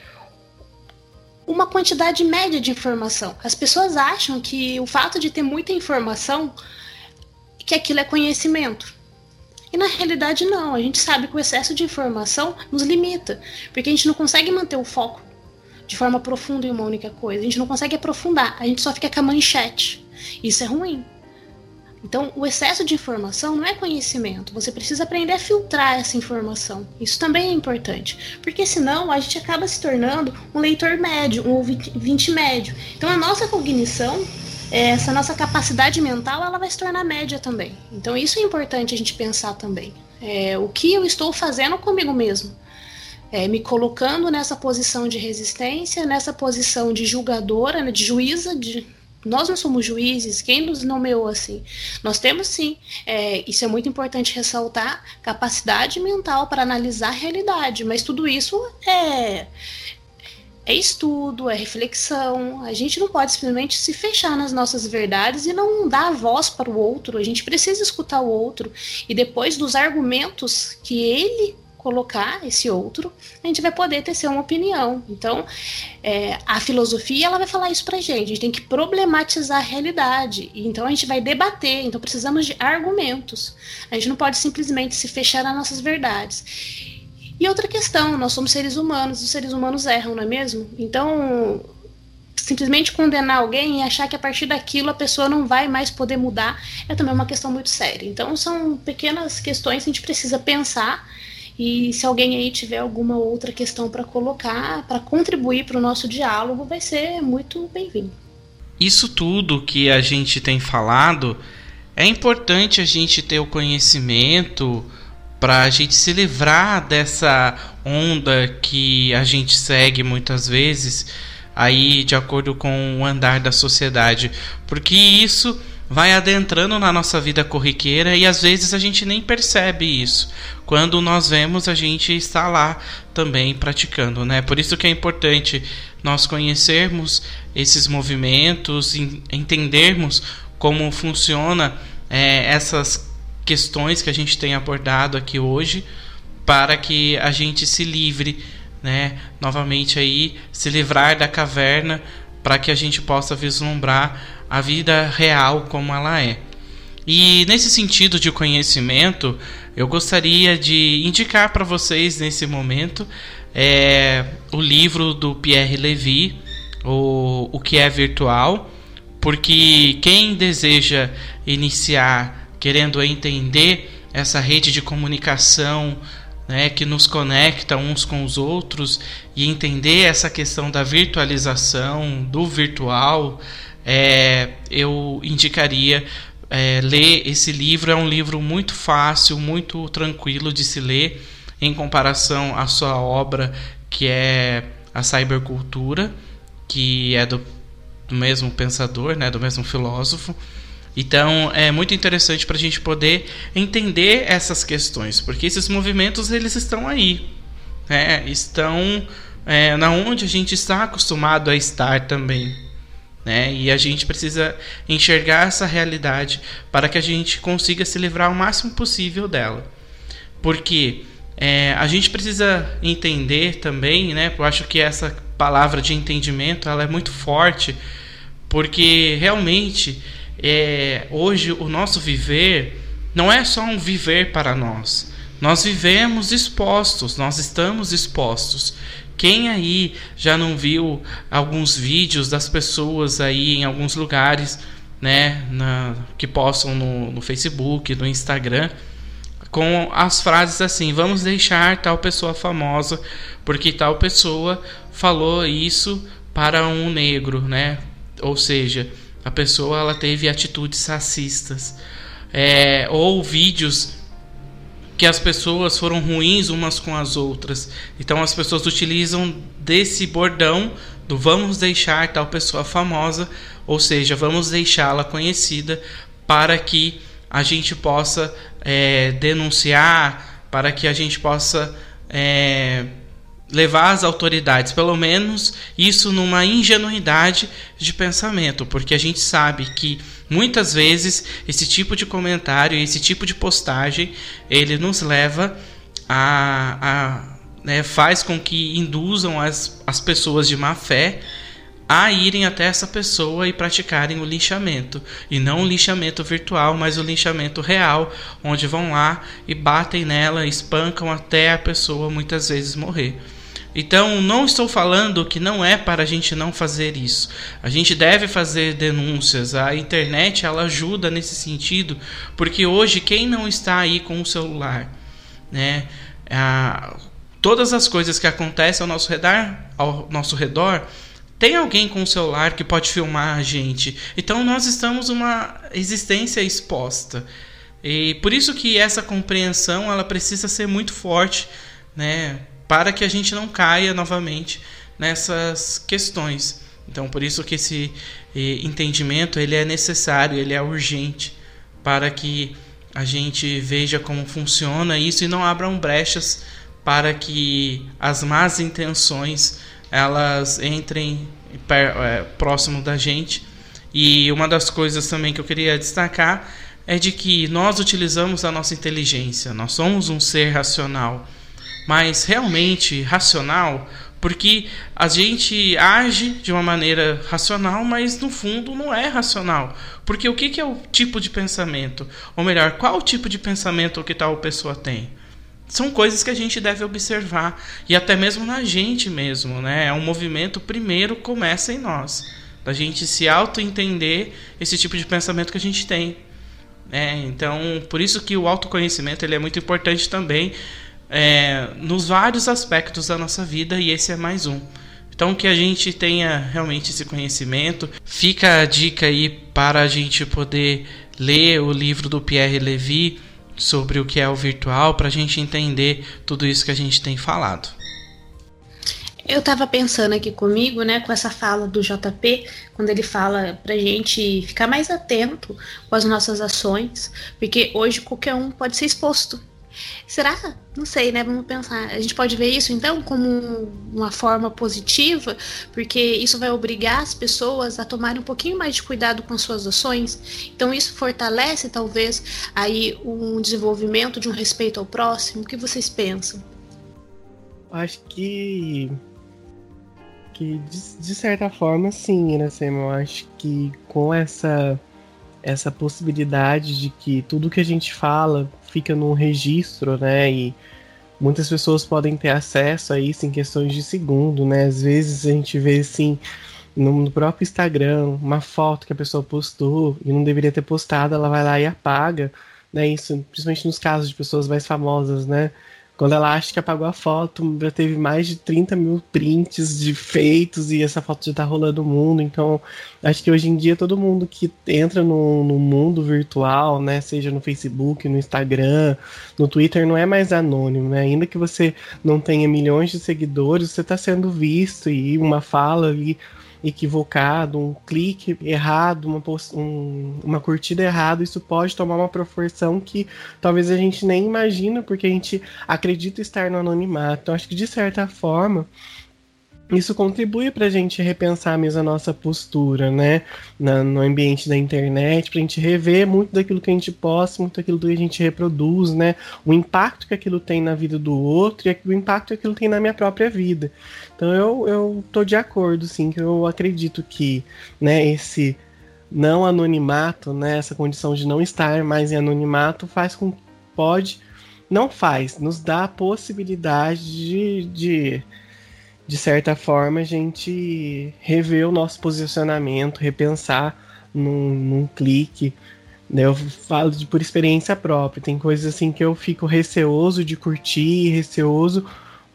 uma quantidade média de informação. As pessoas acham que o fato de ter muita informação que aquilo é conhecimento. E na realidade, não. A gente sabe que o excesso de informação nos limita, porque a gente não consegue manter o foco de forma profunda em uma única coisa. A gente não consegue aprofundar, a gente só fica com a manchete. Isso é ruim. Então, o excesso de informação não é conhecimento. Você precisa aprender a filtrar essa informação. Isso também é importante. Porque senão a gente acaba se tornando um leitor médio, um ouvinte médio. Então, a nossa cognição, essa nossa capacidade mental, ela vai se tornar média também. Então, isso é importante a gente pensar também. É, o que eu estou fazendo comigo mesmo? É, me colocando nessa posição de resistência, nessa posição de julgadora, né, de juíza, de nós não somos juízes, quem nos nomeou assim? Nós temos sim, é, isso é muito importante ressaltar, capacidade mental para analisar a realidade, mas tudo isso é, é estudo, é reflexão. A gente não pode simplesmente se fechar nas nossas verdades e não dar voz para o outro. A gente precisa escutar o outro e depois dos argumentos que ele colocar esse outro, a gente vai poder ter uma opinião. Então, é, a filosofia ela vai falar isso pra gente. A gente tem que problematizar a realidade. Então, a gente vai debater. Então, precisamos de argumentos. A gente não pode simplesmente se fechar nas nossas verdades. E outra questão, nós somos seres humanos, os seres humanos erram, não é mesmo? Então, simplesmente condenar alguém e achar que a partir daquilo a pessoa não vai mais poder mudar é também uma questão muito séria. Então, são pequenas questões que a gente precisa pensar e se alguém aí tiver alguma outra questão para colocar, para contribuir para o nosso diálogo, vai ser muito bem-vindo. Isso tudo que a gente tem falado, é importante a gente ter o conhecimento para a gente se livrar dessa onda que a gente segue muitas vezes aí de acordo com o andar da sociedade, porque isso vai adentrando na nossa vida corriqueira e às vezes a gente nem percebe isso. Quando nós vemos, a gente está lá também praticando, né? Por isso que é importante nós conhecermos esses movimentos, entendermos como funciona é, essas questões que a gente tem abordado aqui hoje, para que a gente se livre, né? Novamente aí se livrar da caverna, para que a gente possa vislumbrar a vida real como ela é. E nesse sentido de conhecimento, eu gostaria de indicar para vocês nesse momento é, o livro do Pierre Levy, o, o que é virtual, porque quem deseja iniciar querendo entender essa rede de comunicação né, que nos conecta uns com os outros e entender essa questão da virtualização, do virtual, é, eu indicaria é, ler esse livro. É um livro muito fácil, muito tranquilo de se ler em comparação à sua obra, que é a Cybercultura, que é do, do mesmo pensador, né, do mesmo filósofo. Então é muito interessante para a gente poder entender essas questões, porque esses movimentos eles estão aí, né? estão é, na onde a gente está acostumado a estar também. Né? E a gente precisa enxergar essa realidade para que a gente consiga se livrar o máximo possível dela. Porque é, a gente precisa entender também, né? Eu acho que essa palavra de entendimento ela é muito forte, porque realmente é, hoje o nosso viver não é só um viver para nós. Nós vivemos expostos, nós estamos expostos. Quem aí já não viu alguns vídeos das pessoas aí em alguns lugares, né, na, que postam no, no Facebook, no Instagram, com as frases assim: vamos deixar tal pessoa famosa porque tal pessoa falou isso para um negro, né? Ou seja, a pessoa ela teve atitudes racistas. É, ou vídeos que as pessoas foram ruins umas com as outras. Então as pessoas utilizam desse bordão do vamos deixar tal pessoa famosa, ou seja, vamos deixá-la conhecida para que a gente possa é, denunciar, para que a gente possa é, levar as autoridades, pelo menos isso numa ingenuidade de pensamento, porque a gente sabe que Muitas vezes esse tipo de comentário, esse tipo de postagem, ele nos leva a, a né, faz com que induzam as, as pessoas de má fé a irem até essa pessoa e praticarem o linchamento. E não o linchamento virtual, mas o linchamento real, onde vão lá e batem nela, espancam até a pessoa muitas vezes morrer. Então, não estou falando que não é para a gente não fazer isso. A gente deve fazer denúncias. A internet ela ajuda nesse sentido, porque hoje quem não está aí com o celular, né, todas as coisas que acontecem ao nosso redor, ao nosso redor tem alguém com o celular que pode filmar a gente. Então nós estamos uma existência exposta. E por isso que essa compreensão ela precisa ser muito forte, né, para que a gente não caia novamente nessas questões. Então por isso que esse eh, entendimento ele é necessário, ele é urgente para que a gente veja como funciona isso e não abram brechas para que as más intenções elas entrem é, próximo da gente. E uma das coisas também que eu queria destacar é de que nós utilizamos a nossa inteligência, nós somos um ser racional, mas realmente racional porque a gente age de uma maneira racional, mas no fundo não é racional. Porque o que, é o tipo de pensamento? Ou melhor, qual o tipo de pensamento que tal pessoa tem? são coisas que a gente deve observar e até mesmo na gente mesmo, né? É um movimento primeiro começa em nós, da gente se auto entender esse tipo de pensamento que a gente tem. É, então, por isso que o autoconhecimento ele é muito importante também é, nos vários aspectos da nossa vida e esse é mais um. Então, que a gente tenha realmente esse conhecimento. Fica a dica aí para a gente poder ler o livro do Pierre Levy sobre o que é o virtual para a gente entender tudo isso que a gente tem falado. Eu estava pensando aqui comigo, né, com essa fala do JP, quando ele fala para a gente ficar mais atento com as nossas ações, porque hoje qualquer um pode ser exposto Será? Não sei, né? Vamos pensar. A gente pode ver isso então como uma forma positiva, porque isso vai obrigar as pessoas a tomarem um pouquinho mais de cuidado com suas ações. Então isso fortalece talvez aí um desenvolvimento de um respeito ao próximo. O que vocês pensam? Acho que que de, de certa forma sim, né, Sam? Eu acho que com essa essa possibilidade de que tudo que a gente fala fica num registro, né? E muitas pessoas podem ter acesso a isso em questões de segundo, né? Às vezes a gente vê assim no próprio Instagram uma foto que a pessoa postou e não deveria ter postado, ela vai lá e apaga, né? Isso, principalmente nos casos de pessoas mais famosas, né? Quando ela acha que apagou a foto, já teve mais de 30 mil prints de feitos e essa foto já tá rolando o mundo. Então, acho que hoje em dia todo mundo que entra no, no mundo virtual, né, seja no Facebook, no Instagram, no Twitter, não é mais anônimo, né? Ainda que você não tenha milhões de seguidores, você está sendo visto e uma fala ali equivocado, um clique errado, uma, um, uma curtida errada, isso pode tomar uma proporção que talvez a gente nem imagina, porque a gente acredita estar no anonimato. Então, acho que de certa forma isso contribui para a gente repensar mesmo a nossa postura, né? Na, no ambiente da internet, para a gente rever muito daquilo que a gente posta, muito daquilo que a gente reproduz, né? O impacto que aquilo tem na vida do outro e o impacto que aquilo tem na minha própria vida. Então eu, eu tô de acordo, sim, que eu acredito que, né, esse não anonimato, né, essa condição de não estar mais em anonimato faz com que pode, não faz, nos dá a possibilidade de, de de certa forma, a gente rever o nosso posicionamento, repensar num, num clique. Né? Eu falo de, por experiência própria. Tem coisas assim que eu fico receoso de curtir, receoso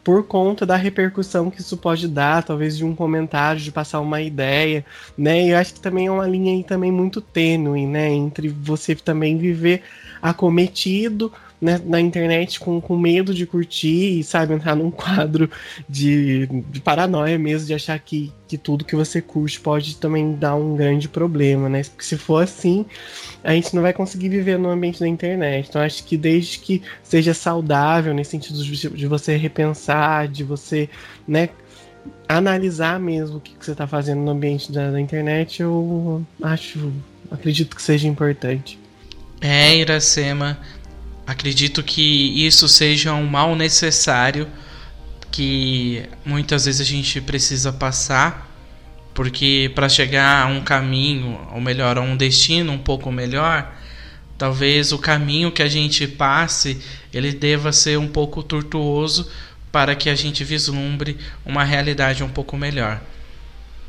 por conta da repercussão que isso pode dar, talvez de um comentário, de passar uma ideia, né? E eu acho que também é uma linha aí também muito tênue, né? Entre você também viver acometido né, na internet com, com medo de curtir e, sabe, entrar num quadro de, de paranoia mesmo, de achar que, que tudo que você curte pode também dar um grande problema, né? Porque se for assim, a gente não vai conseguir viver no ambiente da internet. Então, acho que desde que seja saudável, nesse sentido de, de você repensar, de você, né, analisar mesmo o que, que você está fazendo no ambiente da, da internet, eu acho, acredito que seja importante. É, Iracema, Acredito que isso seja um mal necessário que muitas vezes a gente precisa passar porque para chegar a um caminho, ou melhor, a um destino um pouco melhor, talvez o caminho que a gente passe ele deva ser um pouco tortuoso para que a gente vislumbre uma realidade um pouco melhor.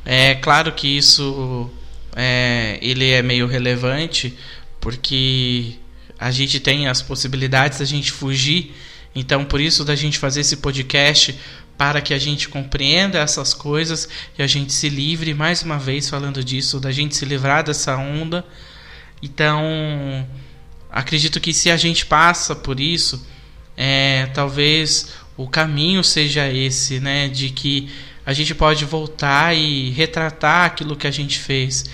É claro que isso é, ele é meio relevante porque a gente tem as possibilidades da gente fugir, então por isso da gente fazer esse podcast para que a gente compreenda essas coisas e a gente se livre, mais uma vez falando disso, da gente se livrar dessa onda. Então, acredito que se a gente passa por isso, é, talvez o caminho seja esse, né, de que a gente pode voltar e retratar aquilo que a gente fez.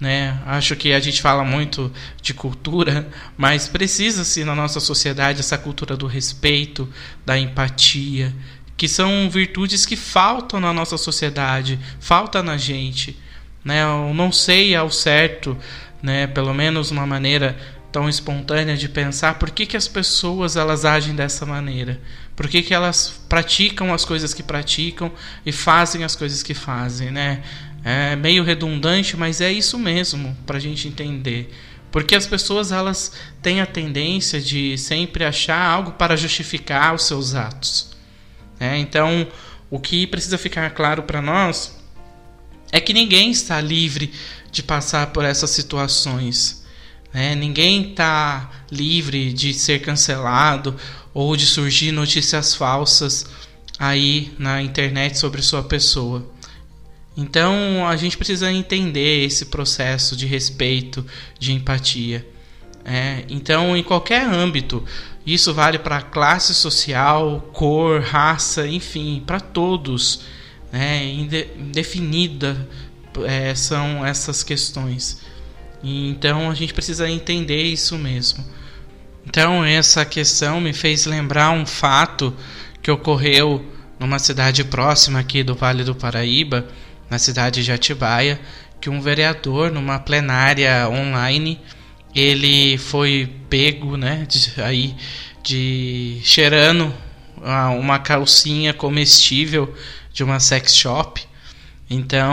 Né? Acho que a gente fala muito de cultura, mas precisa-se na nossa sociedade essa cultura do respeito, da empatia, que são virtudes que faltam na nossa sociedade, falta na gente, né? Eu não sei ao certo, né, pelo menos uma maneira tão espontânea de pensar por que, que as pessoas elas agem dessa maneira, por que, que elas praticam as coisas que praticam e fazem as coisas que fazem, né? É meio redundante, mas é isso mesmo para a gente entender. Porque as pessoas elas têm a tendência de sempre achar algo para justificar os seus atos. Né? Então, o que precisa ficar claro para nós é que ninguém está livre de passar por essas situações. Né? Ninguém está livre de ser cancelado ou de surgir notícias falsas aí na internet sobre sua pessoa. Então a gente precisa entender esse processo de respeito, de empatia. É, então, em qualquer âmbito, isso vale para classe social, cor, raça, enfim, para todos. Né? Indefinida é, são essas questões. E, então a gente precisa entender isso mesmo. Então essa questão me fez lembrar um fato que ocorreu numa cidade próxima aqui do Vale do Paraíba, na cidade de Atibaia, que um vereador numa plenária online ele foi pego, né, de, aí de cheirando uma calcinha comestível de uma sex shop. Então,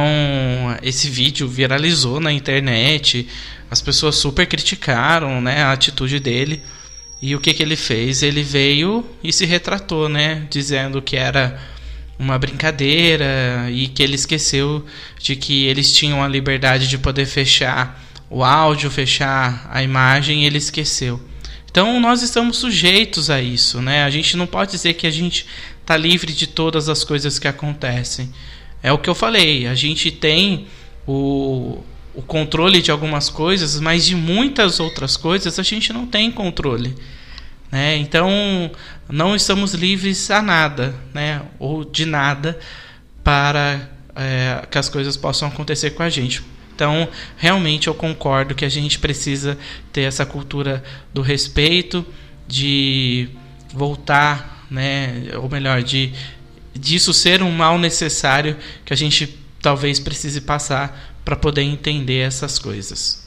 esse vídeo viralizou na internet, as pessoas super criticaram, né, a atitude dele. E o que que ele fez? Ele veio e se retratou, né, dizendo que era uma brincadeira e que ele esqueceu de que eles tinham a liberdade de poder fechar o áudio, fechar a imagem, ele esqueceu. Então nós estamos sujeitos a isso, né? A gente não pode dizer que a gente está livre de todas as coisas que acontecem. É o que eu falei, a gente tem o, o controle de algumas coisas, mas de muitas outras coisas a gente não tem controle. Né? Então não estamos livres a nada, né? ou de nada, para é, que as coisas possam acontecer com a gente. Então, realmente eu concordo que a gente precisa ter essa cultura do respeito, de voltar, né, ou melhor, de disso ser um mal necessário que a gente talvez precise passar para poder entender essas coisas.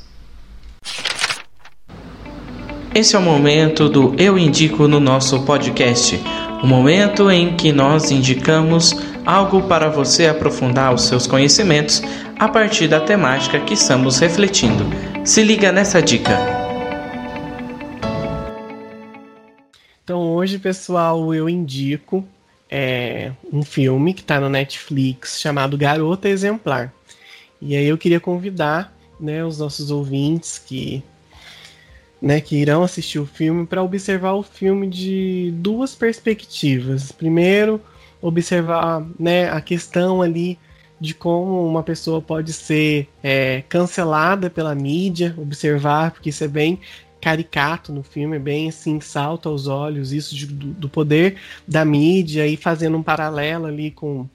Esse é o momento do Eu Indico no nosso podcast. O momento em que nós indicamos algo para você aprofundar os seus conhecimentos a partir da temática que estamos refletindo. Se liga nessa dica. Então hoje, pessoal, eu indico é, um filme que está no Netflix chamado Garota Exemplar. E aí eu queria convidar né, os nossos ouvintes que, né, que irão assistir o filme para observar o filme de duas perspectivas. Primeiro, observar né, a questão ali de como uma pessoa pode ser é, cancelada pela mídia, observar, porque isso é bem caricato no filme, é bem assim, salta aos olhos isso de, do, do, poder da mídia e fazendo um paralelo ali com,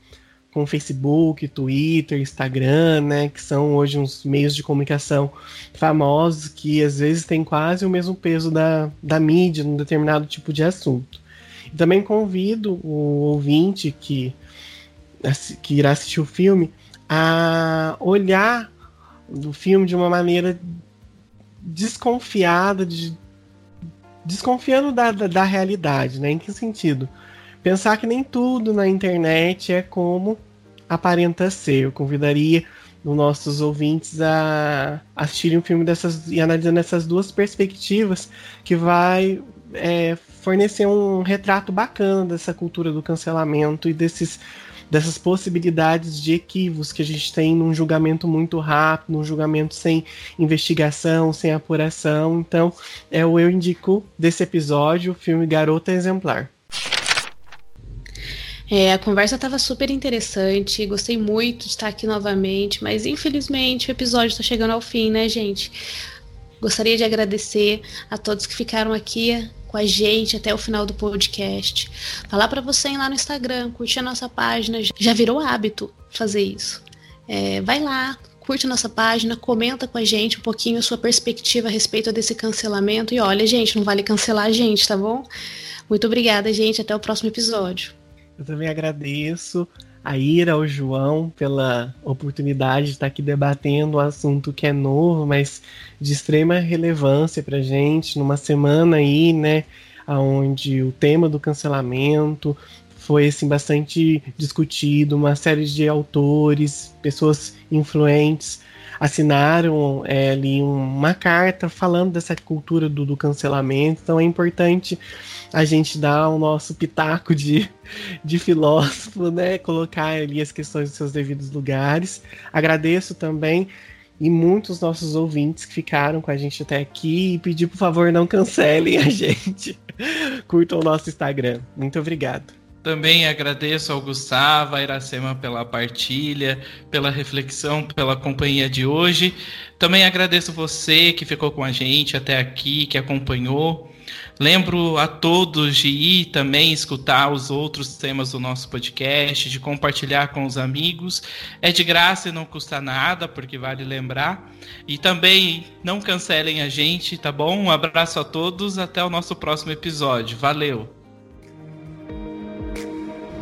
com Facebook, Twitter, Instagram, né, que são hoje uns meios de comunicação famosos que às vezes têm quase o mesmo peso da, da mídia num determinado tipo de assunto. E também convido o ouvinte que que irá assistir o filme a olhar o filme de uma maneira desconfiada, de, desconfiando da, da, da, realidade, né? Em que sentido? Pensar que nem tudo na internet é como aparenta ser. Eu convidaria os nossos ouvintes a assistirem um filme dessas e analisando essas duas perspectivas que vai é, fornecer um retrato bacana dessa cultura do cancelamento e desses dessas possibilidades de equívocos que a gente tem num julgamento muito rápido, num julgamento sem investigação, sem apuração. Então, é o eu indico desse episódio, o filme Garota Exemplar. É, a conversa estava super interessante, gostei muito de estar aqui novamente, mas infelizmente o episódio está chegando ao fim, né, gente? Gostaria de agradecer a todos que ficaram aqui com a gente até o final do podcast. Falar para você ir lá no Instagram, curtir a nossa página, já virou hábito fazer isso. É, vai lá, curte a nossa página, comenta com a gente um pouquinho a sua perspectiva a respeito desse cancelamento. E olha, gente, não vale cancelar a gente, tá bom? Muito obrigada, gente. Até o próximo episódio. Eu também agradeço a Ira, ao João, pela oportunidade de estar aqui debatendo um assunto que é novo, mas de extrema relevância para gente, numa semana aí, né, onde o tema do cancelamento foi assim bastante discutido, uma série de autores, pessoas influentes assinaram é, ali uma carta falando dessa cultura do, do, cancelamento. Então é importante a gente dar o nosso pitaco de, de filósofo, né? Colocar ali as questões nos seus devidos lugares. Agradeço também e muitos nossos ouvintes que ficaram com a gente até aqui e pedir por favor não cancelem a gente. Curtam o nosso Instagram. Muito obrigado. Também agradeço ao Gustavo, a Iracema pela partilha, pela reflexão, pela companhia de hoje. Também agradeço você que ficou com a gente até aqui, que acompanhou. Lembro a todos de ir também escutar os outros temas do nosso podcast, de compartilhar com os amigos. É de graça e não custa nada, porque vale lembrar. E também não cancelem a gente, tá bom? Um abraço a todos, até o nosso próximo episódio. Valeu!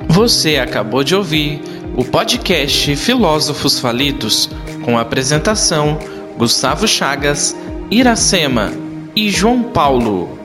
Você acabou de ouvir o podcast Filósofos Falidos, com apresentação Gustavo Chagas, Iracema e João Paulo.